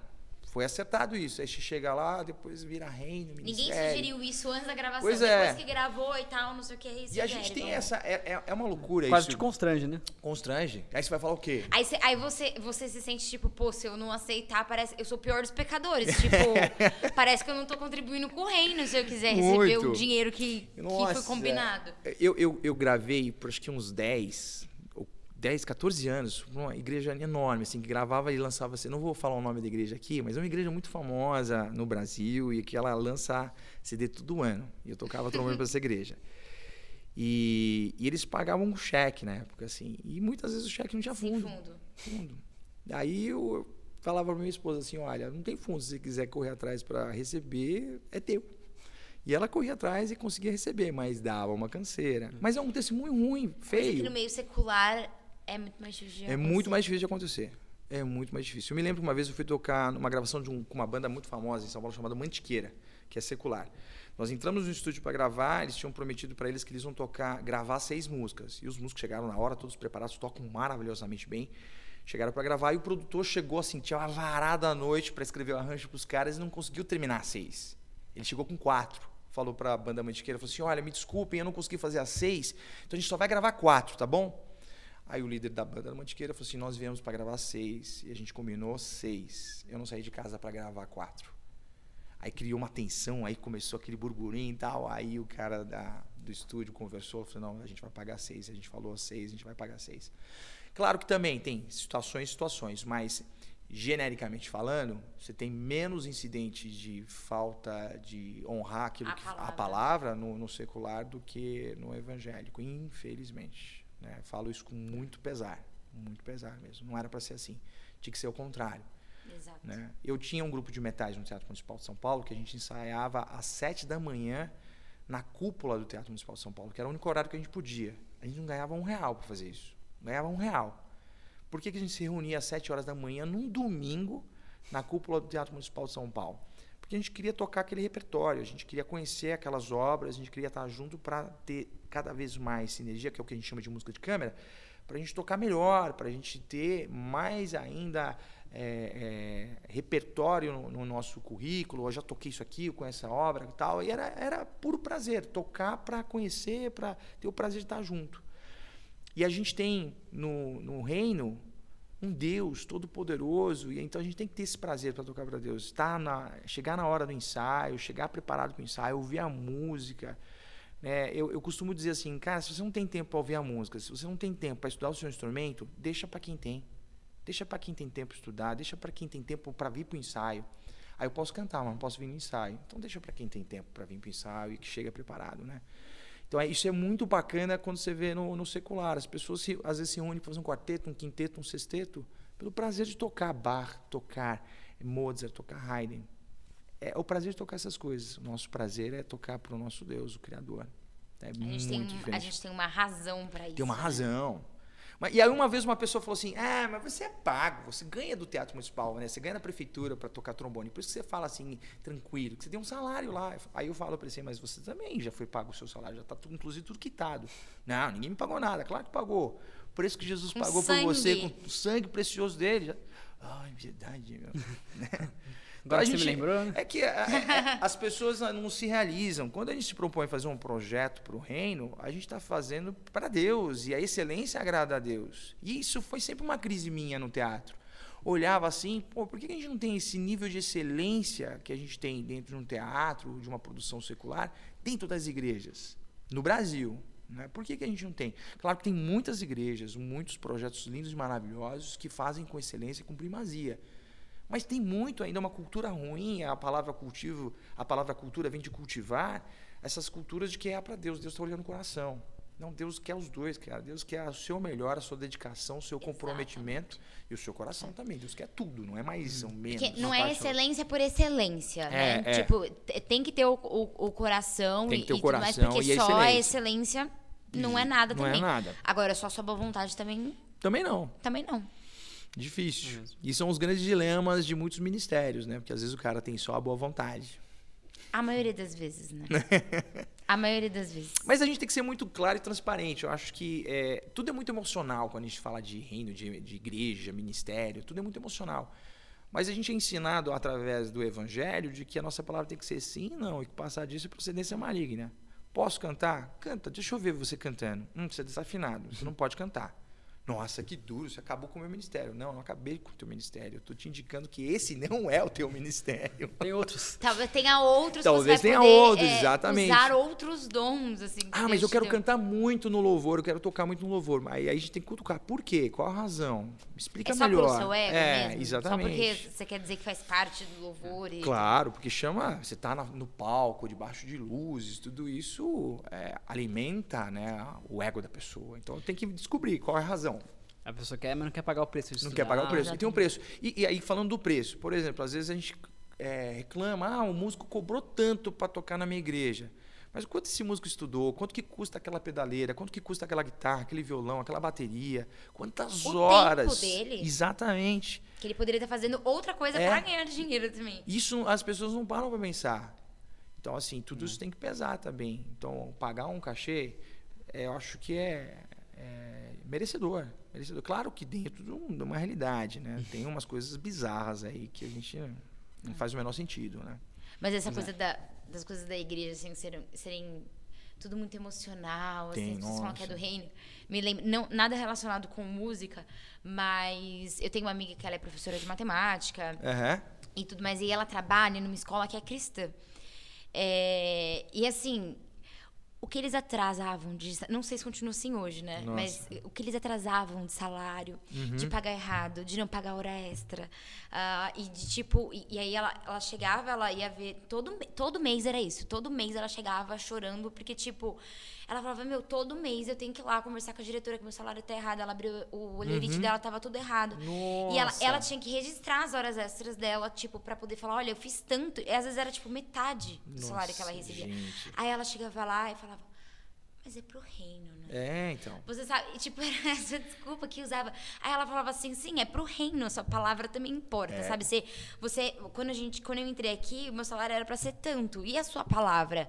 foi acertado isso. Aí você chega lá, depois vira reino, ministério. Ninguém sugeriu isso antes da gravação. Pois é. Depois que gravou e tal, não sei o que. É e a gente tem essa... É, é, é uma loucura Quase isso. te constrange, né? Constrange. Aí você vai falar o quê? Aí, você, aí você, você se sente tipo, pô, se eu não aceitar, parece... Eu sou o pior dos pecadores. Tipo, *laughs* parece que eu não tô contribuindo com o reino se eu quiser receber Muito. o dinheiro que, que foi combinado. Eu, eu, eu gravei por acho que uns 10 10, 14 anos, uma igreja enorme, assim, que gravava e lançava, assim, não vou falar o nome da igreja aqui, mas é uma igreja muito famosa no Brasil e que ela lança CD todo ano. E eu tocava trombone para essa igreja. E, e, eles pagavam um cheque na época, assim, e muitas vezes o cheque não tinha fundo. Sim, fundo. fundo. Aí eu falava para minha esposa assim, olha, não tem fundo, se você quiser correr atrás para receber, é teu. E ela corria atrás e conseguia receber, mas dava uma canseira. Mas é um testemunho ruim, feio. Mas no meio secular é muito mais difícil de É muito mais difícil de acontecer. É muito mais difícil. Eu me lembro que uma vez eu fui tocar numa gravação de um, com uma banda muito famosa em São Paulo chamada Mantiqueira. que é secular. Nós entramos no estúdio para gravar, eles tinham prometido para eles que eles vão tocar, gravar seis músicas. E os músicos chegaram na hora, todos preparados, tocam maravilhosamente bem. Chegaram para gravar e o produtor chegou assim, tinha uma varada à noite para escrever o arranjo para os caras e não conseguiu terminar seis. Ele chegou com quatro. Falou para a banda Mantiqueira, falou assim: "Olha, me desculpem, eu não consegui fazer as seis, então a gente só vai gravar quatro, tá bom?" Aí o líder da banda Mantiqueira falou assim: "Nós viemos para gravar seis e a gente combinou seis. Eu não saí de casa para gravar quatro." Aí criou uma tensão, aí começou aquele burburinho e tal. Aí o cara da, do estúdio conversou, falou: "Não, a gente vai pagar seis." A gente falou seis, a gente vai pagar seis. Claro que também tem situações e situações, mas genericamente falando, você tem menos incidentes de falta de honrar aquilo A que palavra. a palavra no, no secular do que no evangélico, infelizmente. Né? Falo isso com muito pesar, muito pesar mesmo. Não era para ser assim, tinha que ser o contrário. Exato. Né? Eu tinha um grupo de metais no Teatro Municipal de São Paulo que a gente ensaiava às sete da manhã na cúpula do Teatro Municipal de São Paulo, que era o único horário que a gente podia. A gente não ganhava um real para fazer isso. Ganhava um real. Por que, que a gente se reunia às sete horas da manhã num domingo na cúpula do Teatro Municipal de São Paulo? Porque a gente queria tocar aquele repertório, a gente queria conhecer aquelas obras, a gente queria estar junto para ter cada vez mais sinergia, que é o que a gente chama de música de câmera, para a gente tocar melhor, para a gente ter mais ainda é, é, repertório no, no nosso currículo. Eu já toquei isso aqui, eu conheço essa obra e tal. E era, era puro prazer, tocar para conhecer, para ter o prazer de estar junto. E a gente tem no, no reino um Deus todo-poderoso, e então a gente tem que ter esse prazer para tocar para Deus. Tá na, chegar na hora do ensaio, chegar preparado para o ensaio, ouvir a música. Né? Eu, eu costumo dizer assim, cara, se você não tem tempo para ouvir a música, se você não tem tempo para estudar o seu instrumento, deixa para quem tem. Deixa para quem tem tempo estudar, deixa para quem tem tempo para vir para o ensaio. Aí eu posso cantar, mas não posso vir no ensaio. Então deixa para quem tem tempo para vir para o ensaio e que chega preparado, né? Então é, isso é muito bacana quando você vê no, no secular. As pessoas se, às vezes se reúnem para fazer um quarteto, um quinteto, um sexteto, pelo prazer de tocar Bach, tocar Mozart, tocar Haydn. É o prazer de tocar essas coisas. O nosso prazer é tocar para o nosso Deus, o Criador. É A gente, muito tem, a gente tem uma razão pra isso. Tem uma né? razão. Mas, e aí uma vez uma pessoa falou assim, ah, mas você é pago, você ganha do Teatro Municipal, né? Você ganha da prefeitura para tocar trombone. Por isso que você fala assim, tranquilo, que você tem um salário lá. Aí eu falo para ele assim, mas você também já foi pago o seu salário, já está tudo, inclusive tudo quitado. Não, ninguém me pagou nada, claro que pagou. Por isso que Jesus pagou por você, com o sangue precioso dele. Já- Ai, verdade, meu. *laughs* Agora A você me gente- lembrou, né? É que é, é, as pessoas não se realizam. Quando a gente se propõe a fazer um projeto para o reino, a gente está fazendo para Deus. E a excelência agrada a Deus. E isso foi sempre uma crise minha no teatro. Olhava assim, pô, por que a gente não tem esse nível de excelência que a gente tem dentro de um teatro, de uma produção secular, dentro das igrejas? No Brasil. Né? Por que, que a gente não tem? Claro que tem muitas igrejas, muitos projetos lindos e maravilhosos que fazem com excelência e com primazia. Mas tem muito ainda uma cultura ruim, a palavra cultivo, a palavra cultura vem de cultivar, essas culturas de que é para Deus, Deus está olhando o coração. Não, Deus quer os dois, cara. Deus quer o seu melhor, a sua dedicação, o seu comprometimento e o seu coração também. Deus quer tudo, não é mais ou menos. Porque não é excelência por excelência, né? É, é. Tipo, tem que ter o, o- o coração Tem e, que ter o e tudo mais, coração porque e só a excelência. excelência não é nada Não também. é nada. Agora, só sua boa vontade também, Também não. também não. Difícil. É. E são os grandes dilemas de muitos ministérios, né? Porque às vezes o cara tem só a boa vontade. A maioria das vezes, né? *laughs* a maioria das vezes. Mas a gente tem que ser muito claro e transparente. Eu acho que é, tudo é muito emocional quando a gente fala de reino, de, de igreja, ministério, tudo é muito emocional. Mas a gente é ensinado através do evangelho de que a nossa palavra tem que ser sim e não, e que passar disso é procedência maligna. Posso cantar? Canta. Deixa eu ver você cantando. Hum, você é desafinado, você não pode cantar. Nossa, que duro, você acabou com o meu ministério. Não, eu não acabei com o teu ministério. Eu estou te indicando que esse *laughs* não é o teu ministério. Tem outros. Talvez tenha outros Talvez que você vai tenha poder, outros, é, exatamente. usar outros dons, assim. que Ah, mas eu quero deu. cantar muito no louvor, eu quero tocar muito no louvor. Aí, aí a gente tem que cutucar. Por quê? Qual a razão? Me explica É só melhor. pelo seu ego é, mesmo? exatamente. Só porque você quer dizer que faz parte do louvor e... Claro, porque chama. Você tá no palco, debaixo de luzes, tudo isso é, alimenta né, o ego da pessoa. Então tem que descobrir qual é a razão. A pessoa quer, mas não quer pagar o preço de Não estudar. quer pagar o preço. já E tem um preço. E, e aí, falando do preço, por exemplo, às vezes a gente é, reclama, ah, o músico cobrou tanto para tocar na minha igreja. Mas quanto esse músico estudou? Quanto que custa aquela pedaleira? Quanto que custa aquela guitarra, aquele violão, aquela bateria? Quantas O tempo horas? dele. Exatamente. Que ele poderia estar fazendo outra coisa É. pra ganhar dinheiro também. Isso as pessoas não param para pensar. Então, assim, tudo isso tem que pesar também. Então, pagar um cachê, é, eu acho que é, é merecedor, merecedor. Claro que dentro de, um, uma realidade, né? Tem umas coisas bizarras aí que a gente não faz o menor sentido, né? Mas essa Exato. coisa da, das coisas da igreja assim, serem, serem tudo muito emocional, Tem, assim, vocês falam que é do reino. Me lembro, não, nada relacionado com música, mas eu tenho uma amiga que ela é professora de matemática uhum. e tudo mais, e ela trabalha numa escola que é cristã. É, e assim, o que eles atrasavam de. Não sei se continua assim hoje, né? Nossa. Mas o que eles atrasavam de salário, uhum. de pagar errado, de não pagar hora extra. Uh, e de tipo. E, e, aí ela, ela chegava, ela ia ver. Todo, todo mês era isso. Todo mês ela chegava chorando, porque, tipo. Ela falava, meu, todo mês eu tenho que ir lá conversar com a diretora que meu salário tá errado. Ela abriu o olherite uhum. dela, tava tudo errado. Nossa. E ela, ela tinha que registrar as horas extras dela, tipo, para poder falar, olha, eu fiz tanto. E às vezes era, tipo, metade do Nossa, salário que ela recebia. Gente. Aí ela chegava lá e falava, mas é pro reino, né? É, então. Você sabe, tipo, *laughs* era essa desculpa que usava. Aí ela falava assim, sim, é pro reino, a sua palavra também importa, é. sabe? Você, você, quando a gente, quando eu entrei aqui, o meu salário era para ser tanto. E a sua palavra?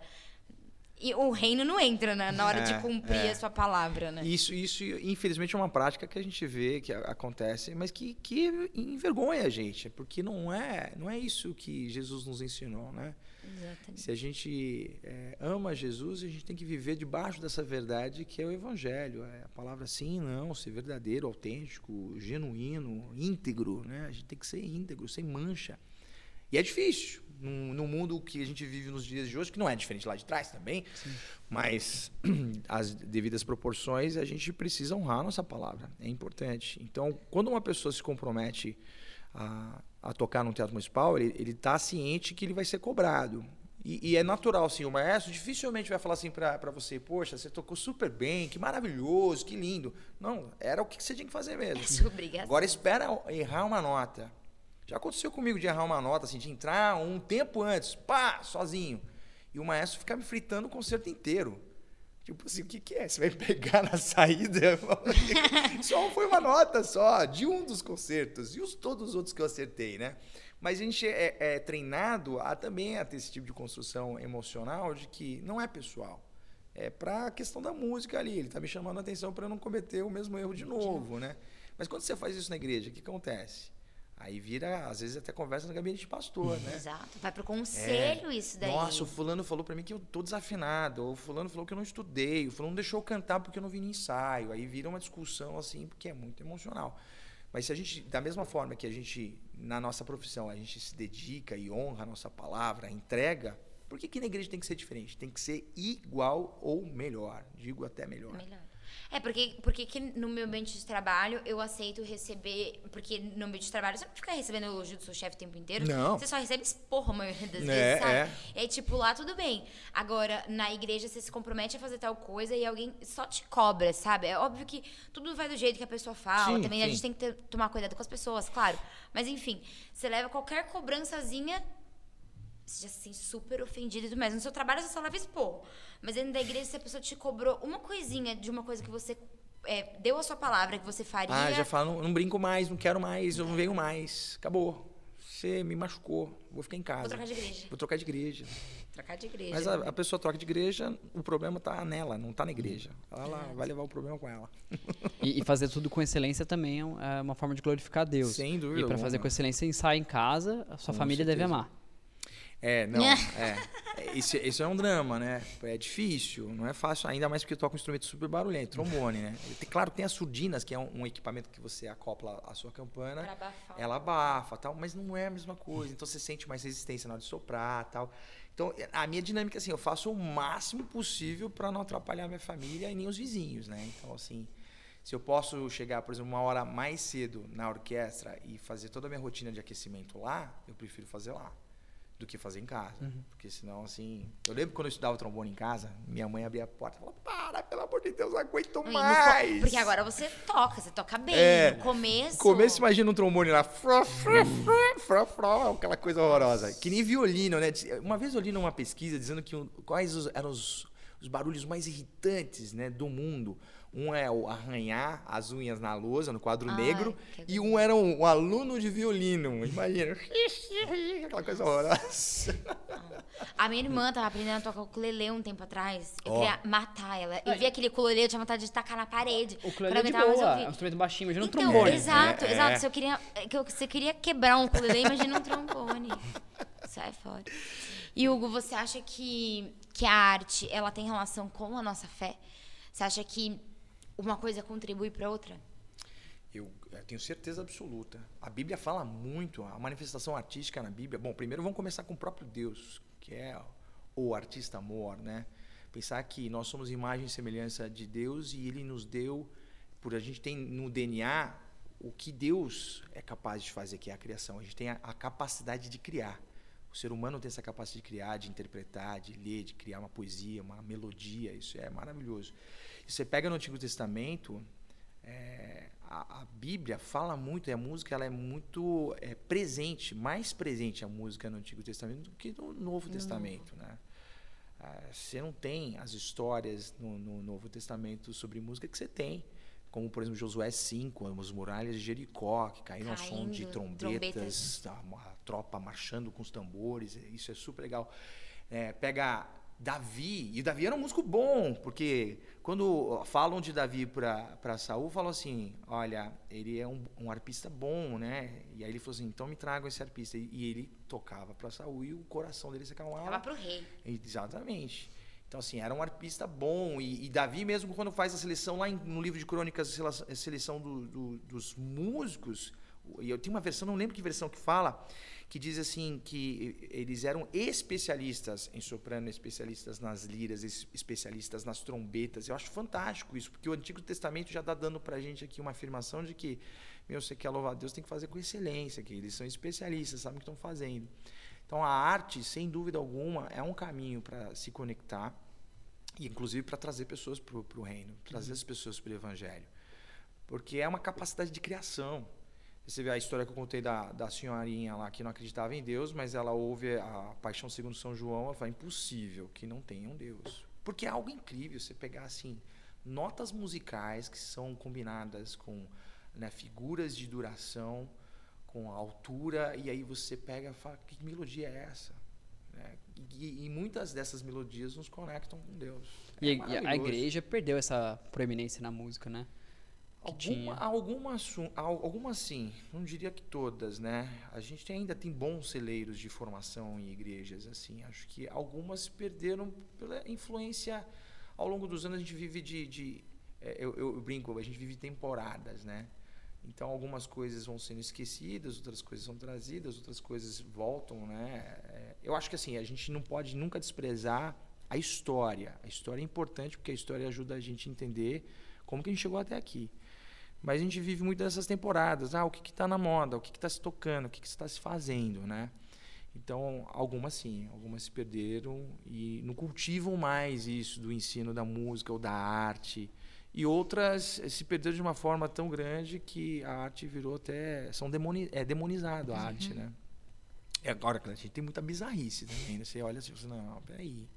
E o reino não entra né, na hora é, de cumprir é. a sua palavra, né? Isso, isso, infelizmente, é uma prática que a gente vê que acontece, mas que, que envergonha a gente, porque não é, não é isso que Jesus nos ensinou, né? Exatamente. Se a gente é, ama Jesus, a gente tem que viver debaixo dessa verdade que é o Evangelho. É a palavra sim, não, ser verdadeiro, autêntico, genuíno, íntegro, né? A gente tem que ser íntegro, sem mancha. E é difícil, no, no, mundo que a gente vive nos dias de hoje, que não é diferente lá de trás também, Sim. mas *clears throat* as devidas proporções, a gente precisa honrar a nossa palavra, é importante. Então, quando uma pessoa se compromete a, a tocar no teatro municipal, ele está ciente que ele vai ser cobrado. E, e, é natural, assim, o maestro dificilmente vai falar assim para você, poxa, você tocou super bem, que maravilhoso, que lindo. Não, era o que você tinha que fazer mesmo. *laughs* É sua obrigação. Agora espera errar uma nota. Já aconteceu comigo de errar uma nota, assim, de entrar um tempo antes, pá, sozinho. E o maestro ficar me fritando o concerto inteiro. Tipo assim, o que, que é? Você vai pegar na *laughs* saída? só foi uma nota só, de um dos concertos. E os, todos os outros que eu acertei, né? Mas a gente é, é treinado a também a ter esse tipo de construção emocional de que não é pessoal. É para a questão da música ali. Ele está me chamando a atenção para eu não cometer o mesmo erro de novo, né? Mas quando você faz isso na igreja, o que acontece? Aí vira, às vezes, até conversa no gabinete de pastor, né? Exato. Vai pro conselho é. isso daí. Nossa, o fulano falou para mim que eu tô desafinado. Ou o fulano falou que eu não estudei. O fulano deixou eu cantar porque eu não vi no ensaio. Aí vira uma discussão, assim, porque é muito emocional. Mas se a gente, da mesma forma que a gente, na nossa profissão, a gente se dedica e honra a nossa palavra, entrega, por que, que na igreja tem que ser diferente? Tem que ser igual ou melhor. Digo até melhor. Melhor. É, porque, porque que no meu ambiente de trabalho eu aceito receber. Porque no ambiente de trabalho você não fica recebendo elogio do seu chefe o tempo inteiro. Não. Você só recebe esporra a maioria das é, vezes, sabe? É. Aí, tipo, lá tudo bem. Agora, na igreja você se compromete a fazer tal coisa e alguém só te cobra, sabe? É óbvio que tudo vai do jeito que a pessoa fala. Sim, Também sim. a gente tem que ter, tomar cuidado com as pessoas, claro. Mas enfim, você leva qualquer cobrançazinha você já se sente super ofendido e tudo mais. No seu trabalho você só leva expor. Mas dentro da igreja, se a pessoa te cobrou uma coisinha de uma coisa que você é, deu a sua palavra que você faria. Ah, já fala, não, não, brinco mais, não quero mais, eu não venho mais. Acabou. Você me machucou, vou ficar em casa. Vou trocar de igreja. Vou trocar de igreja. Trocar de igreja. Mas a, a pessoa troca de igreja, o problema está nela, não está na igreja. Ela vai levar o problema com ela. *laughs* E, e, fazer tudo com excelência também é, é uma forma de glorificar Deus. Sem dúvida. E para fazer com excelência, ensaia em casa, a sua com família certeza. deve amar. É, não, é. Isso, isso é um drama, né? É difícil, não é fácil, ainda mais porque toca um instrumento super barulhento, trombone, né? Claro, tem as surdinas, que é um, um, equipamento que você acopla a sua campana, ela abafa, tal, mas não é a mesma coisa. Então você sente mais resistência na hora de soprar, tal. Então, a minha dinâmica assim, eu faço o máximo possível para não atrapalhar minha família e nem os vizinhos, né? Então, assim, se eu posso chegar, por exemplo, uma hora mais cedo na orquestra e fazer toda a minha rotina de aquecimento lá, eu prefiro fazer lá do que fazer em casa. Uhum. Porque senão, assim. Eu lembro quando eu estudava trombone em casa, minha mãe abria a porta e falava: Para, pelo amor de Deus, não aguento mais. No, porque agora você toca, você toca bem. É, no começo. No começo, imagina um trombone lá, fró, fró, fró, fró, aquela coisa horrorosa. Que nem violino, né? Uma vez eu li numa pesquisa dizendo que quais eram os, os barulhos mais irritantes né, do mundo. Um é o arranhar as unhas na lousa, no quadro Ai, negro, que e um era um, um aluno de violino. Imagina. *laughs* Aquela coisa horrorosa. A minha irmã tava aprendendo a tocar ukulele um tempo atrás. Eu Ó. queria matar ela. Eu vi aquele ukulele, eu tinha vontade de tacar na parede. O ukulele é de boa, vi- é um instrumento baixinho, imagina um Então, trombone. exato, É, exato. é. Se eu queria, que eu- se eu queria quebrar um ukulele, imagina um trombone. Sai fora. E Hugo, você acha que, que a arte, ela tem relação com a nossa fé? Você acha que uma coisa contribui para outra? Eu, eu tenho certeza absoluta. A Bíblia fala muito, a manifestação artística na Bíblia. Bom, primeiro vamos começar com o próprio Deus, que é o artista amor, né? Pensar que nós somos imagem e semelhança de Deus e Ele nos deu, por a gente tem no DNA o que Deus é capaz de fazer, que é a criação. A gente tem a, a capacidade de criar. O ser humano tem essa capacidade de criar, de interpretar, de ler, de criar uma poesia, uma melodia. Isso é maravilhoso. Você pega no Antigo Testamento, é, a, a Bíblia fala muito, e a música ela é muito é, presente, mais presente a música no Antigo Testamento do que no Novo Testamento, né? Ah, Você não tem as histórias no, no Novo Testamento sobre música que você tem, como por exemplo Josué 5, as muralhas de Jericó, que caíram ao som de Caindo, trombetas, a, a tropa marchando com os tambores, isso é super legal. É, pega Davi, e Davi era um músico bom, porque quando falam de Davi para Saul, falam assim: olha, ele é um, um arpista bom, né? E aí ele falou assim: então me tragam esse arpista. E, e ele tocava para Saul e o coração dele se acalmava. Tava pro rei. Exatamente. Então, assim, era um arpista bom. E, e Davi, mesmo quando faz a seleção lá em- no livro de crônicas, a seleção do- do- dos músicos, e eu tenho uma versão, não lembro que versão que fala, que diz assim que eles eram especialistas em soprano, especialistas nas liras, es- especialistas nas trombetas. Eu acho fantástico isso, porque o Antigo Testamento já está dando para a gente aqui uma afirmação de que, meu, você quer louvar a Deus, tem que fazer com excelência, que eles são especialistas, sabem o que estão fazendo. Então a arte, sem dúvida alguma, é um caminho para se conectar e inclusive para trazer pessoas para o reino, trazer as pessoas para o evangelho. Porque é uma capacidade de criação. Você vê a história que eu contei da, da senhorinha lá que não acreditava em Deus, mas ela ouve a Paixão segundo São João, ela fala, impossível que não tenha um Deus. Porque é algo incrível você pegar assim notas musicais que são combinadas com né, figuras de duração, com altura, e aí você pega e fala, que melodia é essa? Né? E, e muitas dessas melodias nos conectam com Deus. E, É a- e a igreja perdeu essa proeminência na música, né? Que tinha. Alguma, algumas, su- al- algumas sim, não diria que todas, né? A gente tem- ainda tem bons celeiros de formação em igrejas, assim. Acho que algumas perderam pela influência. Ao longo dos anos a gente vive de. de é, eu, eu brinco, a gente vive temporadas, né? Então algumas coisas vão sendo esquecidas, outras coisas são trazidas, outras coisas voltam, né? É, Eu acho que assim, a gente não pode nunca desprezar a história. A história é importante porque a história ajuda a gente a entender como que a gente chegou até aqui. Mas a gente vive muito dessas temporadas. Ah, o que está na moda? O que está se tocando? O que está se fazendo, né? Então, algumas sim, algumas se perderam e não cultivam mais isso do ensino da música ou da arte. E outras se perderam de uma forma tão grande que a arte virou até. São demoni, é demonizado a arte, né? E agora, a gente tem muita bizarrice também. Né? Você olha assim e fala, não, peraí.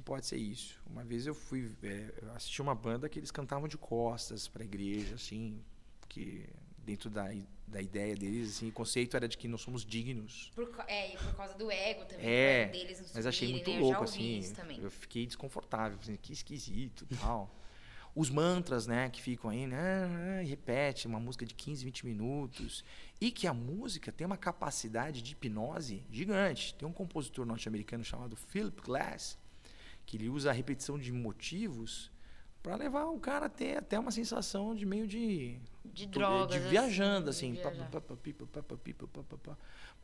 Não pode ser isso. Uma vez eu fui é, eu assisti uma banda que eles cantavam de costas para a igreja, assim, que dentro da, da ideia deles, assim, o conceito era de que nós somos dignos. Por, é, e por causa do ego também. É, ego deles não Mas achei muito né? Louco, assim. Eu fiquei desconfortável, assim, que esquisito tal. Os mantras, né, que ficam aí, né, e repete uma música de 15, 20 minutos. E que a música tem uma capacidade de hipnose gigante. Tem um compositor norte-americano chamado Philip Glass, que ele usa a repetição de motivos para levar o cara a ter até uma sensação de meio de De drogas. De viajando, assim.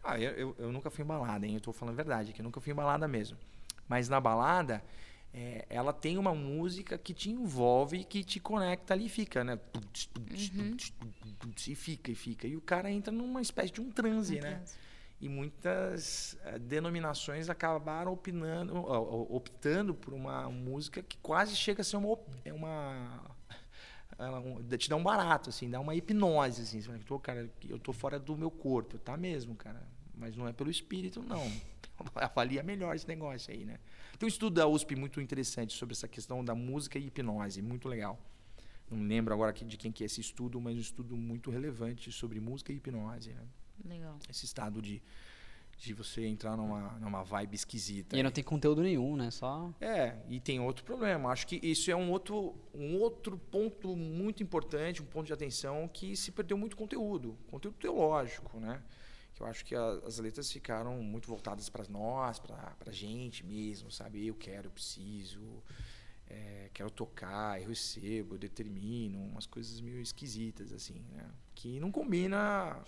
Ah, eu, eu, nunca fui em balada, hein? Eu tô falando a verdade, que eu nunca fui em balada mesmo. Mas na balada, é, ela tem uma música que te envolve que te conecta ali e fica, né? Tuts, E fica, e fica. E o cara entra numa espécie de um transe, né? E muitas eh, denominações acabaram opinando, optando por uma música que quase chega a ser uma, é uma *laughs* um- te dá um barato, assim, dá uma hipnose, assim. Você fala, "Tô, cara, eu tô fora do meu corpo, tá mesmo, cara. Mas não é pelo espírito, não. *laughs* Avalia melhor esse negócio aí, né? Tem um estudo da USP muito interessante sobre essa questão da música e hipnose, muito legal. não lembro agora de quem que é esse estudo, mas um estudo muito relevante sobre música e hipnose. Né? Legal. Esse estado de, de você entrar numa, numa vibe esquisita. E não tem conteúdo nenhum, né? Só. É, e tem outro problema. Acho que isso é um outro, um outro ponto muito importante, um ponto de atenção que se perdeu muito conteúdo, conteúdo teológico, né? Que eu acho que a, as letras ficaram muito voltadas para nós, para a gente mesmo, sabe? Eu quero, eu preciso é, quero tocar, eu recebo, eu determino, umas coisas meio esquisitas, assim, né? Que não combina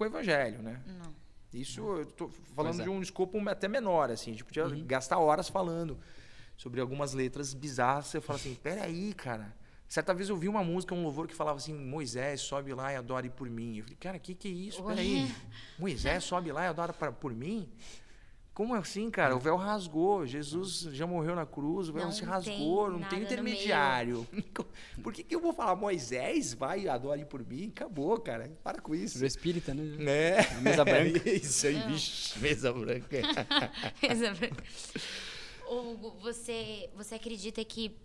com o evangelho, né? Não. Isso eu tô falando é. de um escopo até menor, assim, a gente podia Uhum. gastar horas falando sobre algumas letras bizarras, você fala assim, peraí, cara. Certa vez eu vi uma música, um louvor que falava assim, Moisés, sobe lá e adore por mim. Eu falei, cara, o que, que é isso? Peraí. *laughs* Moisés sobe lá e adora pra- por mim? Como assim, cara? O véu rasgou. Jesus já morreu na cruz, o véu Não se tem rasgou, não tem intermediário. *laughs* Por que, que eu vou falar, Moisés, vai e adore por mim? Acabou, cara. Para com isso. Virou espírita, né? *laughs* É. Mesa branca. *laughs* Isso aí, vixe, mesa branca. Hugo, você, você acredita que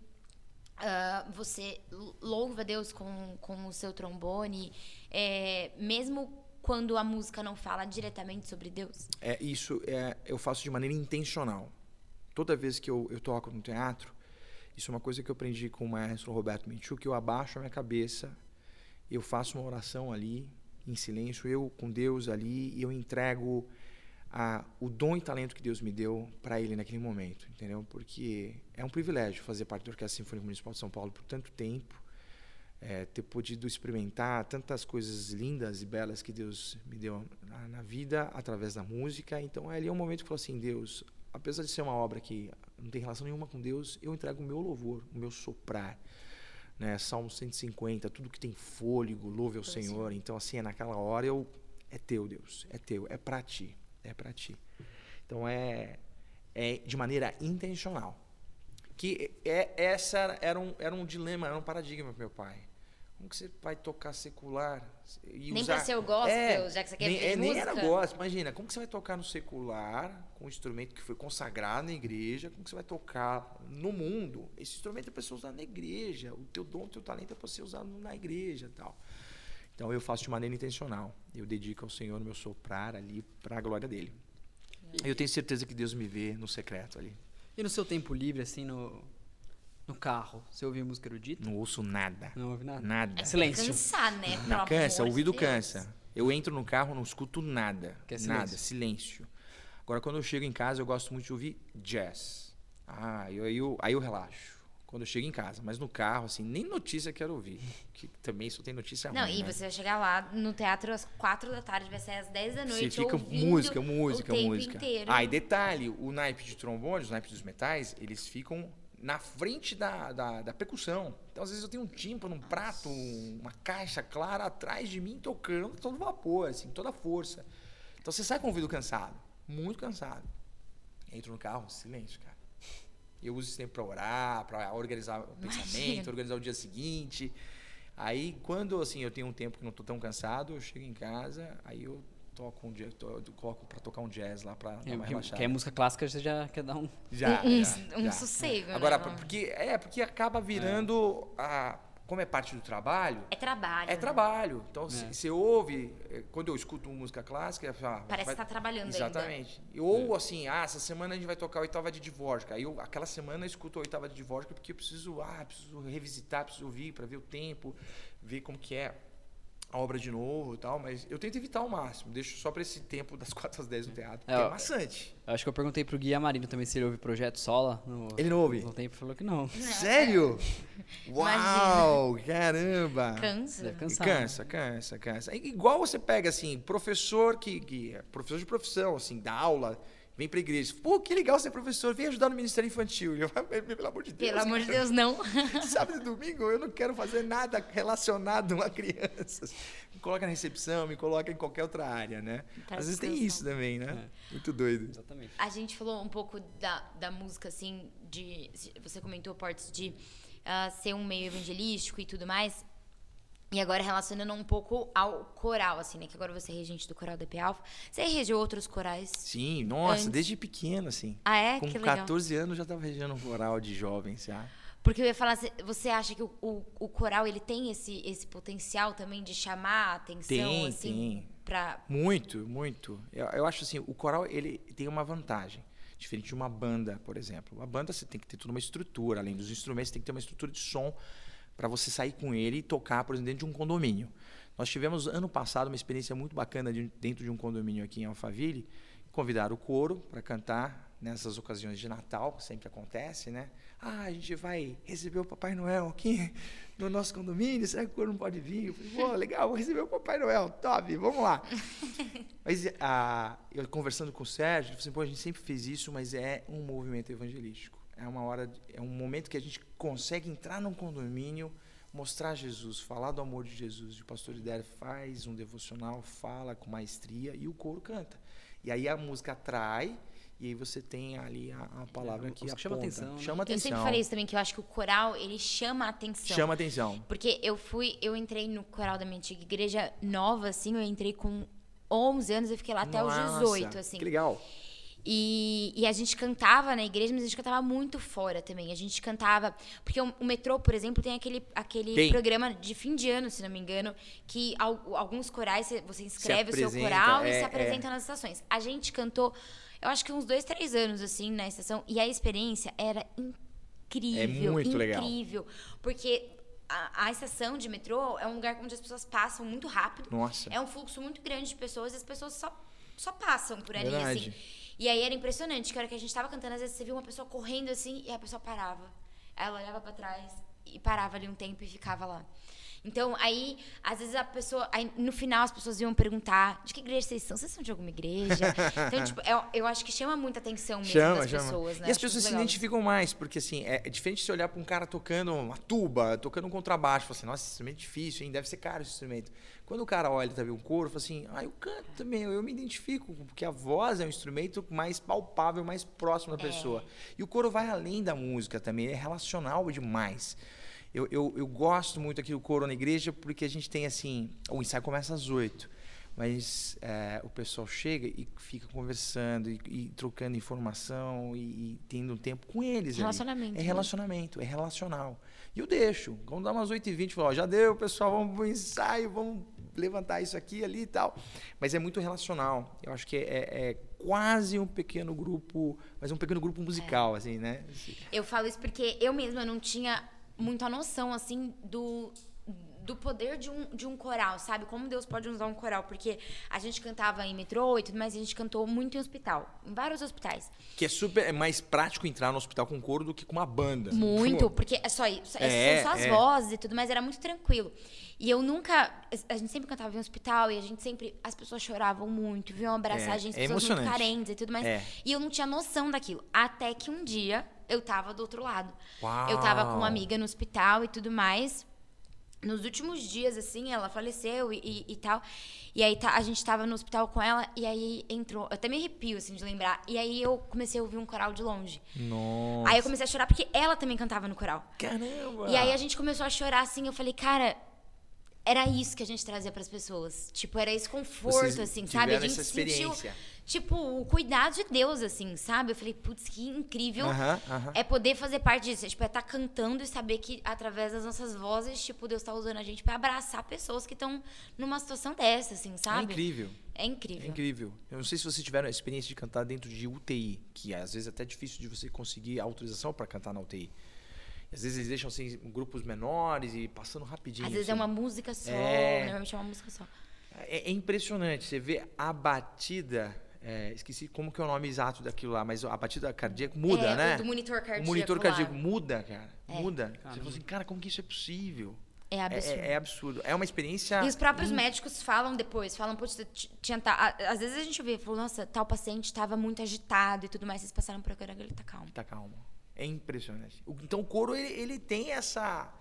ah, você louva Deus com, com o seu trombone, é, mesmo quando a música não fala diretamente sobre Deus? É, isso é, eu faço de maneira intencional. Toda vez que eu, eu toco no teatro, isso é uma coisa que eu aprendi com o maestro Roberto Menchuk, que eu abaixo a minha cabeça, eu faço uma oração ali, em silêncio, eu com Deus ali, e eu entrego a, o dom e talento que Deus me deu para ele naquele momento, entendeu? Porque é um privilégio fazer parte da Orquestra Sinfônica Municipal de São Paulo por tanto tempo, é, ter podido experimentar tantas coisas lindas e belas que Deus me deu na, na vida através da música. Então, ali é um momento que eu falo assim: Deus, apesar de ser uma obra que não tem relação nenhuma com Deus, eu entrego o meu louvor, o meu soprar. Né? Salmo 150, tudo que tem fôlego, louve ao ao Senhor. Então, assim, é naquela hora eu. É teu, Deus, é teu, é para ti, é para ti. Então, é, é de maneira intencional. Que é, essa era um, era um dilema, era um paradigma para meu pai. Como que você vai tocar secular? E Nem usar... pra ser o gospel, já que você quer nem, é, nem era gospel. Imagina, como que você vai tocar no secular, com um instrumento que foi consagrado na igreja, como que você vai tocar no mundo? Esse instrumento é para ser usado na igreja, o teu dom, o teu talento é para ser usado na igreja tal. Então eu faço de maneira intencional. Eu dedico ao Senhor o meu soprar ali para a glória dele. Eu tenho certeza que Deus me vê no secreto ali. E no seu tempo livre, assim, no, no carro, você ouve música erudita? Não ouço nada. Não ouve nada? Nada. É Silêncio. Cansar, né? Não, cansa, o ouvido de Deus. cansa. Eu entro no carro, não escuto nada. Que é nada, silêncio. silêncio. Agora, quando eu chego em casa, eu gosto muito de ouvir jazz. Ah, eu, aí, eu, aí eu relaxo. Quando eu chego em casa. Mas no carro, assim, nem notícia quero ouvir. Que também só tem notícia Não, ruim, e né? você vai chegar lá no teatro às quatro da tarde, vai sair às 10 da noite. Você fica música, música, o tempo música. inteiro. Ah, e detalhe, o naipe de trombone, os naipes dos metais, eles ficam na frente da, da, da percussão. Então, às vezes, eu tenho um tímpano, um prato, um- uma caixa clara atrás de mim tocando todo vapor, assim, toda força. Então, você sai com o ouvido cansado, muito cansado. Entro no carro, silêncio, cara. Eu uso esse tempo para orar, para organizar o pensamento, Imagina. organizar o dia seguinte. Aí, quando assim eu tenho um tempo que não estou tão cansado, eu chego em casa, aí eu toco um jazz, to- eu coloco para tocar um jazz lá para É, uma que, é música clássica, você já quer dar um... Já, um, já, um já. sossego, Agora, né? porque é porque acaba virando a como é parte do trabalho, É trabalho. é né? trabalho. Então, se É. você ouve, eh, quando eu escuto música clássica, falo, ah, Parece vai- que tá trabalhando ainda. Exatamente. Ou assim, ah, essa semana a gente vai tocar a oitava de Dvorak. Aí eu, aquela semana eu escuto a oitava de Dvorak porque eu preciso, ah, preciso revisitar, preciso ouvir para ver o tempo, ver como que é a obra de novo e tal, mas eu tento evitar ao máximo, deixo só para esse tempo das *laughs* 4 às 10 no teatro, É, é, maçante. Eu acho que eu perguntei pro Gui Amarino também se ele ouve Projeto Sola. No, Ele não ouve? No tempo falou que não. Sério? Uau, caramba! Cansa. Deve cansar. Cansa, cansa, cansa. É igual você pega assim, professor que, que é professor de profissão, assim, dá aula, vem pra igreja. Pô, que legal ser professor, vem ajudar no Ministério Infantil. E *laughs* eu, pelo amor de Deus. Pelo amor de. Deus, não. *laughs* Sábado e domingo eu não quero fazer nada relacionado a crianças. Me coloca na recepção, me coloca em qualquer outra área, né? Tá Às vezes tem isso também, né? Muito doido. Exatamente. A gente falou um pouco da, da música, assim, de. Você comentou, Portes, de ah, ser um meio evangelístico e tudo mais. E agora relacionando um pouco ao coral, assim, né? Que agora você é regente do coral DP Alpha. Você regeu outros corais? Sim, nossa, Antes. desde pequeno, assim. Ah, é? Com que legal. 14 anos já estava regendo um coral de jovens já. Porque eu ia falar, você acha que o, o, o, coral ele tem esse, esse potencial também de chamar a atenção? Tem, assim, tem. Pra... Muito, muito. Eu, eu acho assim, o coral ele tem uma vantagem. Diferente de uma banda, por exemplo. Uma banda você tem que ter toda uma estrutura, além dos instrumentos, tem que ter uma estrutura de som para você sair com ele e tocar, por exemplo, dentro de um condomínio. Nós tivemos ano passado uma experiência muito bacana de, dentro de um condomínio aqui em Alphaville. Convidaram o coro para cantar nessas ocasiões de Natal, sempre acontece, né? Ah, a gente vai receber o Papai Noel aqui no nosso condomínio, será que o coro não pode vir? Eu falei, pô, legal, vou receber o Papai Noel, top, vamos lá. *laughs* mas ah, eu conversando com o Sérgio, ele falou assim, pô, a gente sempre fez isso, mas é um movimento evangelístico. É uma hora, é um momento que a gente consegue entrar num condomínio, mostrar Jesus, falar do amor de Jesus. O pastor Lider faz um devocional, fala com maestria e o coro canta. E aí a música atrai e aí você tem ali a, a palavra é, que aponta. chama atenção. Né? Chama atenção. Eu sempre falei isso também, que eu acho que o coral, ele chama atenção. Chama atenção. Porque eu fui, eu entrei no coral da minha antiga igreja nova, assim, eu entrei com 11 anos, eu fiquei lá até Nossa, os 18, assim. Que legal. E, e, a gente cantava na igreja, mas a gente cantava muito fora também. A gente cantava. Porque o, o metrô, por exemplo, tem aquele, aquele programa de fim de ano, se não me engano, que al, alguns corais você inscreve o seu coral é, e se apresenta é. nas estações. A gente cantou, eu acho que uns dois, três anos, assim, na estação, e a experiência era incrível. É muito incrível, legal. Incrível. Porque a, a, estação de metrô é um lugar onde as pessoas passam muito rápido. Nossa. É um fluxo muito grande de pessoas e as pessoas só, só passam por ali, Verdade. assim. E aí era impressionante, que a hora que a gente tava cantando, às vezes você via uma pessoa correndo assim e a pessoa parava. Ela olhava para trás e parava ali um tempo e ficava lá. Então, aí, às vezes a pessoa. Aí, no final, as pessoas iam perguntar: de que igreja vocês são? Vocês são de alguma igreja? *laughs* Então, tipo, eu, eu acho que chama muita atenção mesmo chama, das chama. pessoas, né? E as pessoas se identificam mais, porque assim, é, é diferente de você olhar para um cara tocando uma tuba, tocando um contrabaixo, fala assim, nossa, esse instrumento é difícil, hein? Deve ser caro esse instrumento. Quando o cara olha também um coro, fala assim, ah, eu canto também, eu me identifico, porque a voz é um instrumento mais palpável, mais próximo da é. pessoa. E o coro vai além da música também, é relacional demais. Eu, eu, eu gosto muito aqui do coro na igreja porque a gente tem assim, o ensaio começa às oito, mas é, o pessoal chega e fica conversando e, e trocando informação e, e, tendo um tempo com eles. Relacionamento. Ali. É né? relacionamento, é relacional. E eu deixo. Quando dá umas 8h20, falo, ó, já deu, pessoal, vamos pro ensaio, vamos levantar isso aqui ali e tal. Mas é muito relacional. Eu acho que é, é, é quase um pequeno grupo, mas um pequeno grupo musical, é. assim, né? Eu falo isso porque eu mesma não tinha muita noção, assim, do, do poder de um, de um coral, sabe? Como Deus pode usar um coral. Porque a gente cantava em metrô e tudo mais, a gente cantou muito em hospital, em vários hospitais. Que é super é mais prático entrar no hospital com coro do que com uma banda. Muito, porque é só isso. É, são só as é. vozes e tudo mais, era muito tranquilo. E eu nunca. A gente sempre cantava em hospital e a gente sempre. As pessoas choravam muito, viam abraçar é, a gente, é pessoas muito carentes e tudo mais. É. E eu não tinha noção daquilo. Até que um dia eu tava do outro lado. Uau. Eu tava com uma amiga no hospital e tudo mais. Nos últimos dias, assim, ela faleceu e, e, e tal. E aí tá, a gente tava no hospital com ela e aí entrou. Eu até me arrepio, assim, de lembrar. E aí eu comecei a ouvir um coral de longe. Nossa. Aí eu comecei a chorar porque ela também cantava no coral. Caramba! E aí a gente começou a chorar, assim. Eu falei, cara, era isso que a gente trazia para as pessoas. Tipo, era esse conforto, Vocês assim, sabe? A gente sentiu, tipo, o cuidado de Deus, assim, sabe? Eu falei, putz, que incrível é poder fazer parte disso. É, tipo, é estar tá cantando e saber que através das nossas vozes, tipo, Deus está usando a gente para abraçar pessoas que estão numa situação dessa, assim, sabe? É incrível. É incrível. É incrível. Eu não sei se vocês tiveram a experiência de cantar dentro de UTI, que às vezes é até difícil de você conseguir autorização para cantar na UTI. Às vezes eles deixam assim, grupos menores e passando rapidinho. Às vezes é assim. é uma música só, é... normalmente é uma música só. É, é impressionante, você vê a batida. É, esqueci como que é o nome exato daquilo lá, mas a batida cardíaca muda, é, né? O do monitor cardíaco. O monitor cardíaco lá. muda, cara. É. Muda. Caramba. Você fala assim, cara, como que isso é possível? É absurdo. É, é, absurdo. É uma experiência. E os próprios hum. médicos falam depois, falam, putz, tinha tá, às vezes a gente vê, falou, nossa, tal paciente estava muito agitado e tudo mais, vocês passaram por aqui, ele tá calmo. Tá calmo. É impressionante. Então o coro ele, ele tem essa,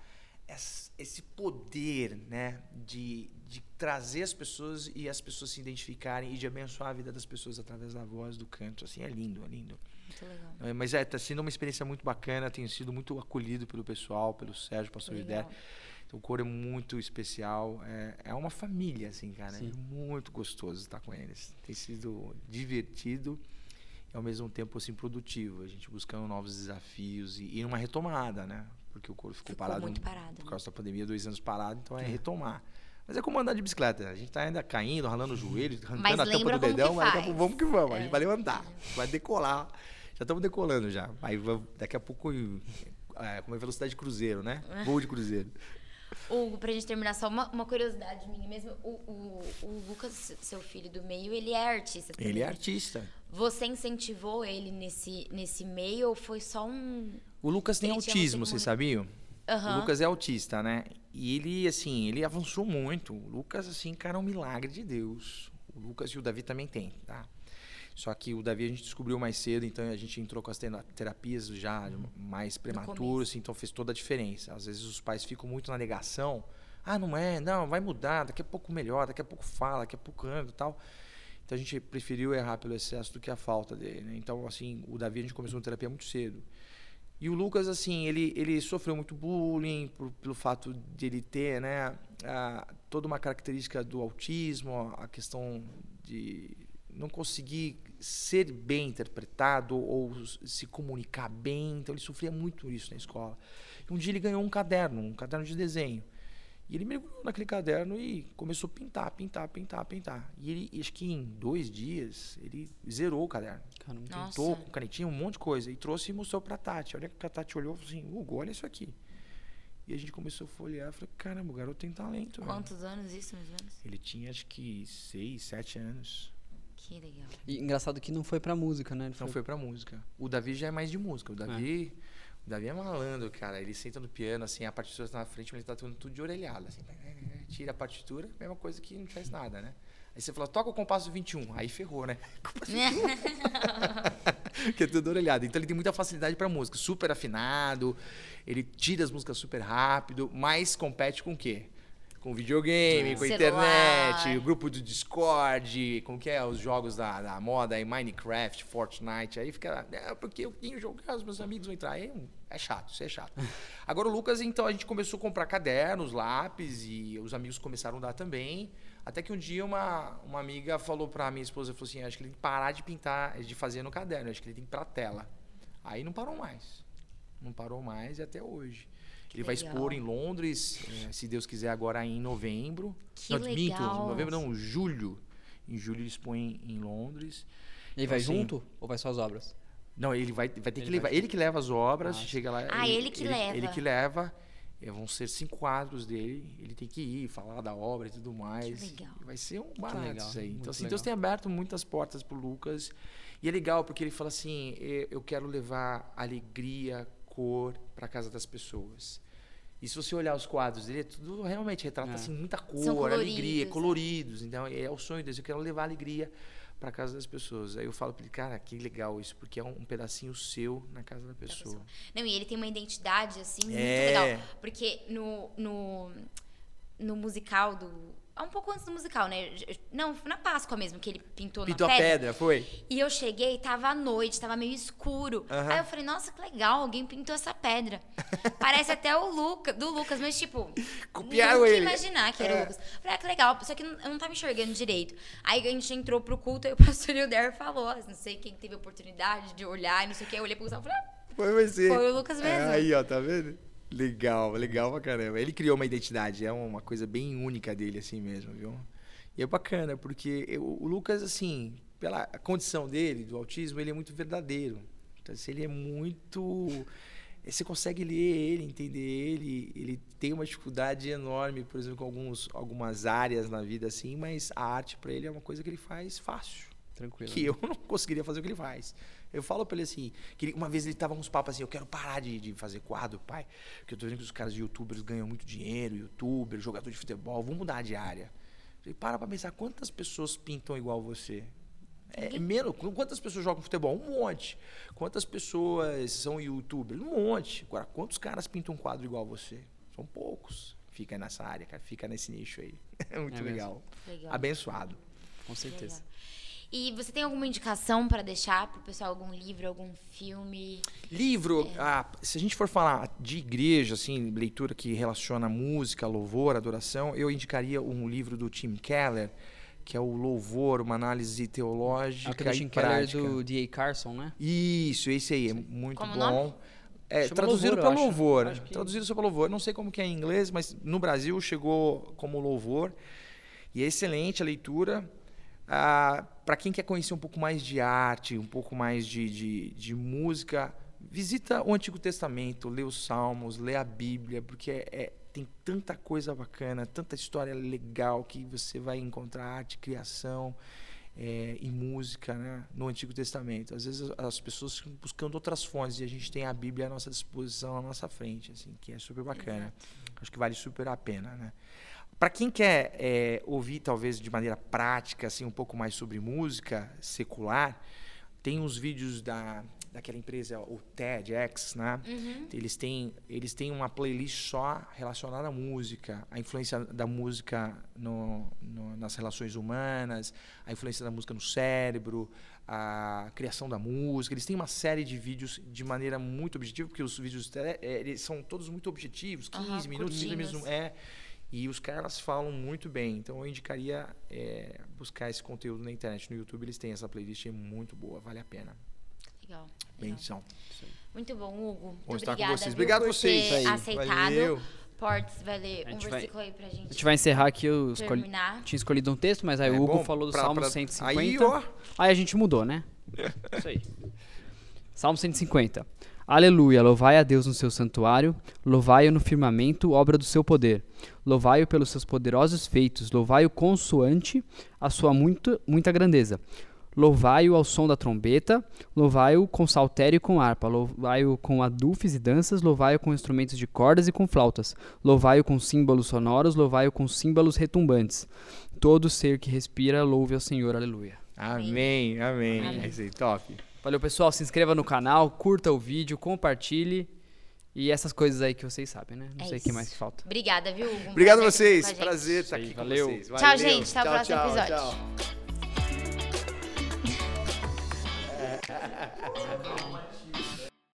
esse poder, né, de, de trazer as pessoas e as pessoas se identificarem e de abençoar a vida das pessoas através da voz, do canto. Assim, é lindo, é lindo. Muito legal. É, mas é, tá sendo uma experiência muito bacana, tenho sido muito acolhido pelo pessoal, pelo Sérgio, pastor Idé. Então o coro é muito especial, é, é uma família, assim, cara. Sim. É muito gostoso estar com eles. Tem sido divertido e ao mesmo tempo assim produtivo, a gente buscando novos desafios e, e uma retomada, né? porque o coro ficou, Ficou parado, muito parado, por né? causa da pandemia, dois anos parado, então é retomar. Mas é como andar de bicicleta. A gente tá ainda caindo, ralando o joelho, arrancando a tampa do dedão, mas daqui vamos que vamos. A gente É. vai levantar, vai decolar. Já estamos decolando já. Aí daqui a pouco, é, como é velocidade de cruzeiro, né? Voo de cruzeiro. Hugo, pra gente terminar, só uma, uma curiosidade minha mesmo. O, o, o Lucas, seu filho do meio, ele é artista também. Ele é artista. Você incentivou ele nesse, nesse meio ou foi só um. O Lucas tem Ele autismo, você vocês sabiam? Aham. O Lucas é autista, né? E ele, assim, ele avançou muito. O Lucas, assim, cara, é um milagre de Deus. O Lucas e o Davi também tem, tá? Só que o Davi a gente descobriu mais cedo, então a gente entrou com as tera- terapias já mais prematuras, assim, então fez toda a diferença. Às vezes os pais ficam muito na negação. Ah, não é, não, vai mudar, daqui a pouco melhora, daqui a pouco fala, daqui a pouco anda e tal. Então a gente preferiu errar pelo excesso do que a falta dele, né? Então, assim, o Davi a gente começou a terapia muito cedo. E o Lucas, assim, ele, ele sofreu muito bullying por- pelo fato de ele ter, né, a- toda uma característica do autismo, a questão de não conseguir ser bem interpretado ou se comunicar bem. Então ele sofria muito isso na escola. E um dia ele ganhou um caderno, um caderno de desenho. E ele mergulhou naquele caderno e começou a pintar, pintar, pintar, pintar. E ele, acho que em dois dias, ele zerou o caderno Caramba. Nossa. pintou com canetinha, um monte de coisa. E trouxe e mostrou pra Tati. Olha que a Tati olhou e falou assim, Hugo, olha isso aqui. E a gente começou a folhear. Falei, caramba, o garoto tem talento. velho." Quantos anos isso, mais ou menos? Ele tinha acho que seis, sete anos. Que legal. E engraçado que não foi pra música, né? Ele Não foi pra música. O Davi já é mais de música. O Davi, o Davi é malandro, cara. Ele senta no piano, assim, a partitura tá na frente, mas ele tá tocando tudo de orelhada. Assim. Tira a partitura, mesma coisa que não faz nada, né? Aí você fala, toca o compasso 21. Aí ferrou, né? *laughs* Compasso 21. *laughs* que é tudo orelhado. Então ele tem muita facilidade pra música. Super afinado, ele tira as músicas super rápido, mas compete com o quê? Com videogame, com Celular. internet, o grupo do Discord, como que é, os jogos da, da moda, aí Minecraft, Fortnite, aí fica, é, porque eu tenho jogar, os meus amigos vão entrar, aí é chato, isso é chato. *laughs* Agora o Lucas, então, a gente começou a comprar cadernos, lápis, e os amigos começaram a dar também, até que um dia uma, uma amiga falou pra minha esposa, falou assim, acho que ele tem que parar de pintar, de fazer no caderno, acho que ele tem que ir pra tela. Aí não parou mais, não parou mais e até hoje. Que Ele vai legal. expor em Londres, eh, se Deus quiser, agora em novembro. Que não, minto, legal. novembro não, julho. Em julho ele expõe em Londres. E aí vai Então, assim, junto ou vai só as obras? Não, ele vai, vai ter Ele que levar. vai- Ele que leva as obras, Ah, chega lá. Ah, ele que leva. Ele que leva. eh, vão ser cinco quadros dele. Ele tem que ir, falar da obra e tudo mais. legal. E Vai ser um barato legal, isso aí. Então, assim, legal. Deus tem aberto muitas portas pro Lucas. E é legal porque ele fala assim: "Eh, eu quero levar alegria, cor para casa das pessoas. E se você olhar os quadros dele, é tudo realmente retrata É. assim, muita cor, São coloridos, alegria, né? coloridos. Então, é o sonho deles. Eu quero levar alegria para casa das pessoas. Aí eu falo para ele, cara, que legal isso, porque é um, um pedacinho seu na casa da pessoa. Não, e ele tem uma identidade, assim, muito É. legal. Porque no, no, no musical do. Ah, um pouco antes do musical, né? Não, na Páscoa mesmo, que ele pintou, Pintou na a pedra. pedra, foi? E eu cheguei, tava à noite, tava meio escuro. Aham. Aí eu falei, nossa, que legal, alguém pintou essa pedra. *laughs* Parece até o Luca, do Lucas, mas tipo. Copiaram ele. imaginar que era É. o Lucas. Falei, ah, que legal, só que eu não tava enxergando direito. Aí a gente entrou pro culto e o *laughs* pastor Hilder falou, ah, não sei quem teve a oportunidade de olhar e não sei o que. Eu olhei pro Gustavo e falei, ah, Foi você. Foi o Lucas mesmo. É, aí, ó, tá vendo? Legal, legal pra caramba. Ele criou uma identidade, é uma coisa bem única dele, assim mesmo, viu? E é bacana, porque eu- o Lucas, assim, pela condição dele, do autismo, ele é muito verdadeiro. Então, assim, ele é muito. Você consegue ler ele, entender ele. Ele tem uma dificuldade enorme, por exemplo, com alguns, algumas áreas na vida, assim, mas a arte pra ele é uma coisa que ele faz fácil Tranquilo. que eu *laughs* não conseguiria fazer o que ele faz. Eu falo pra ele assim, que ele- uma vez ele tava uns papos assim, eu quero parar de, de fazer quadro, pai, porque eu tô vendo que os caras de youtubers ganham muito dinheiro, youtuber, jogador de futebol, vamos mudar de área. Falei, para pra pensar, quantas pessoas pintam igual você? É, menos, quantas pessoas jogam futebol? Um monte. Quantas pessoas são youtubers? Um monte. Agora, quantos caras pintam um quadro igual você? São poucos. Fica nessa área, cara. Fica nesse nicho aí. *laughs* É muito É legal. legal. Abençoado. Com certeza. legal. E você tem alguma indicação pra deixar pro pessoal? Algum livro, algum filme? Livro, ah, se a gente for falar de igreja, assim, leitura que relaciona música, louvor, adoração, eu indicaria um livro do Tim Keller, que é o Louvor, uma análise teológica Aquele e Tim Keller prática. do D.A. Carson, né? Isso, esse aí, é muito Como o bom. nome? É, Chama traduzido louvor, para acho. louvor. Acho que- Traduzido só para louvor. Não sei como que é em inglês, mas no Brasil chegou como louvor. E é excelente a leitura. Para quem quer conhecer um pouco mais de arte, um pouco mais de, de, de música, visita o Antigo Testamento, lê os Salmos, lê a Bíblia, porque é- é- tem tanta coisa bacana, tanta história legal que você vai encontrar arte, criação é, e música né, no Antigo Testamento. Às vezes as- as pessoas ficam buscando outras fontes e a gente tem a Bíblia à nossa disposição, à nossa frente, assim, que é super bacana. Acho que vale super a pena, né? Para quem quer é, ouvir talvez de maneira prática, assim, um pouco mais sobre música secular, tem uns vídeos da daquela empresa, o TEDx, né? Eles têm eles têm uma playlist só relacionada à música, a influência da música no, no- nas relações humanas, a influência da música no cérebro, a criação da música. Eles têm uma série de vídeos de maneira muito objetiva, porque os vídeos tele- eh, eles são todos muito objetivos, 15 Aham, minutos, 30 curtinhos. minutos, é. E os caras falam muito bem. Então eu indicaria é, buscar esse conteúdo na internet. No YouTube eles têm essa playlist é muito boa, vale a pena. Legal. Benção. Muito bom, Hugo. Muito Bom estar com vocês. Obrigado por vocês. ter Aí, aceitado. valeu. Portes vai ler A um vai- versículo aí pra gente, A gente vai encerrar aqui, eu escolhi, terminar. tinha escolhido um texto, mas aí É o Hugo bom falou do pra- Salmo pra- 150. Aí, ó. Aí a gente mudou, né? *laughs* Isso aí. Salmo 150. Aleluia, louvai a Deus no seu santuário, louvai-o no firmamento, obra do seu poder. Louvai-o pelos seus poderosos feitos, louvai-o consoante a sua muito, muita grandeza. Louvai-o ao som da trombeta, louvai-o com saltério e com harpa, louvai-o com adufes e danças, louvai-o com instrumentos de cordas e com flautas, louvai-o com símbolos sonoros, louvai-o com símbolos retumbantes. Todo ser que respira, louve ao Senhor, aleluia. Amém, amém. Amém. É isso aí, top. Valeu, pessoal. Se inscreva no canal, curta o vídeo, compartilhe. E essas coisas aí que vocês sabem, né? Não É sei o que mais falta. Obrigada, viu? Um Obrigado a vocês. com a gente. Prazer estar aí, aqui valeu. com vocês. Tchau, Valeu. gente. Até o próximo tchau, episódio. tchau. *laughs*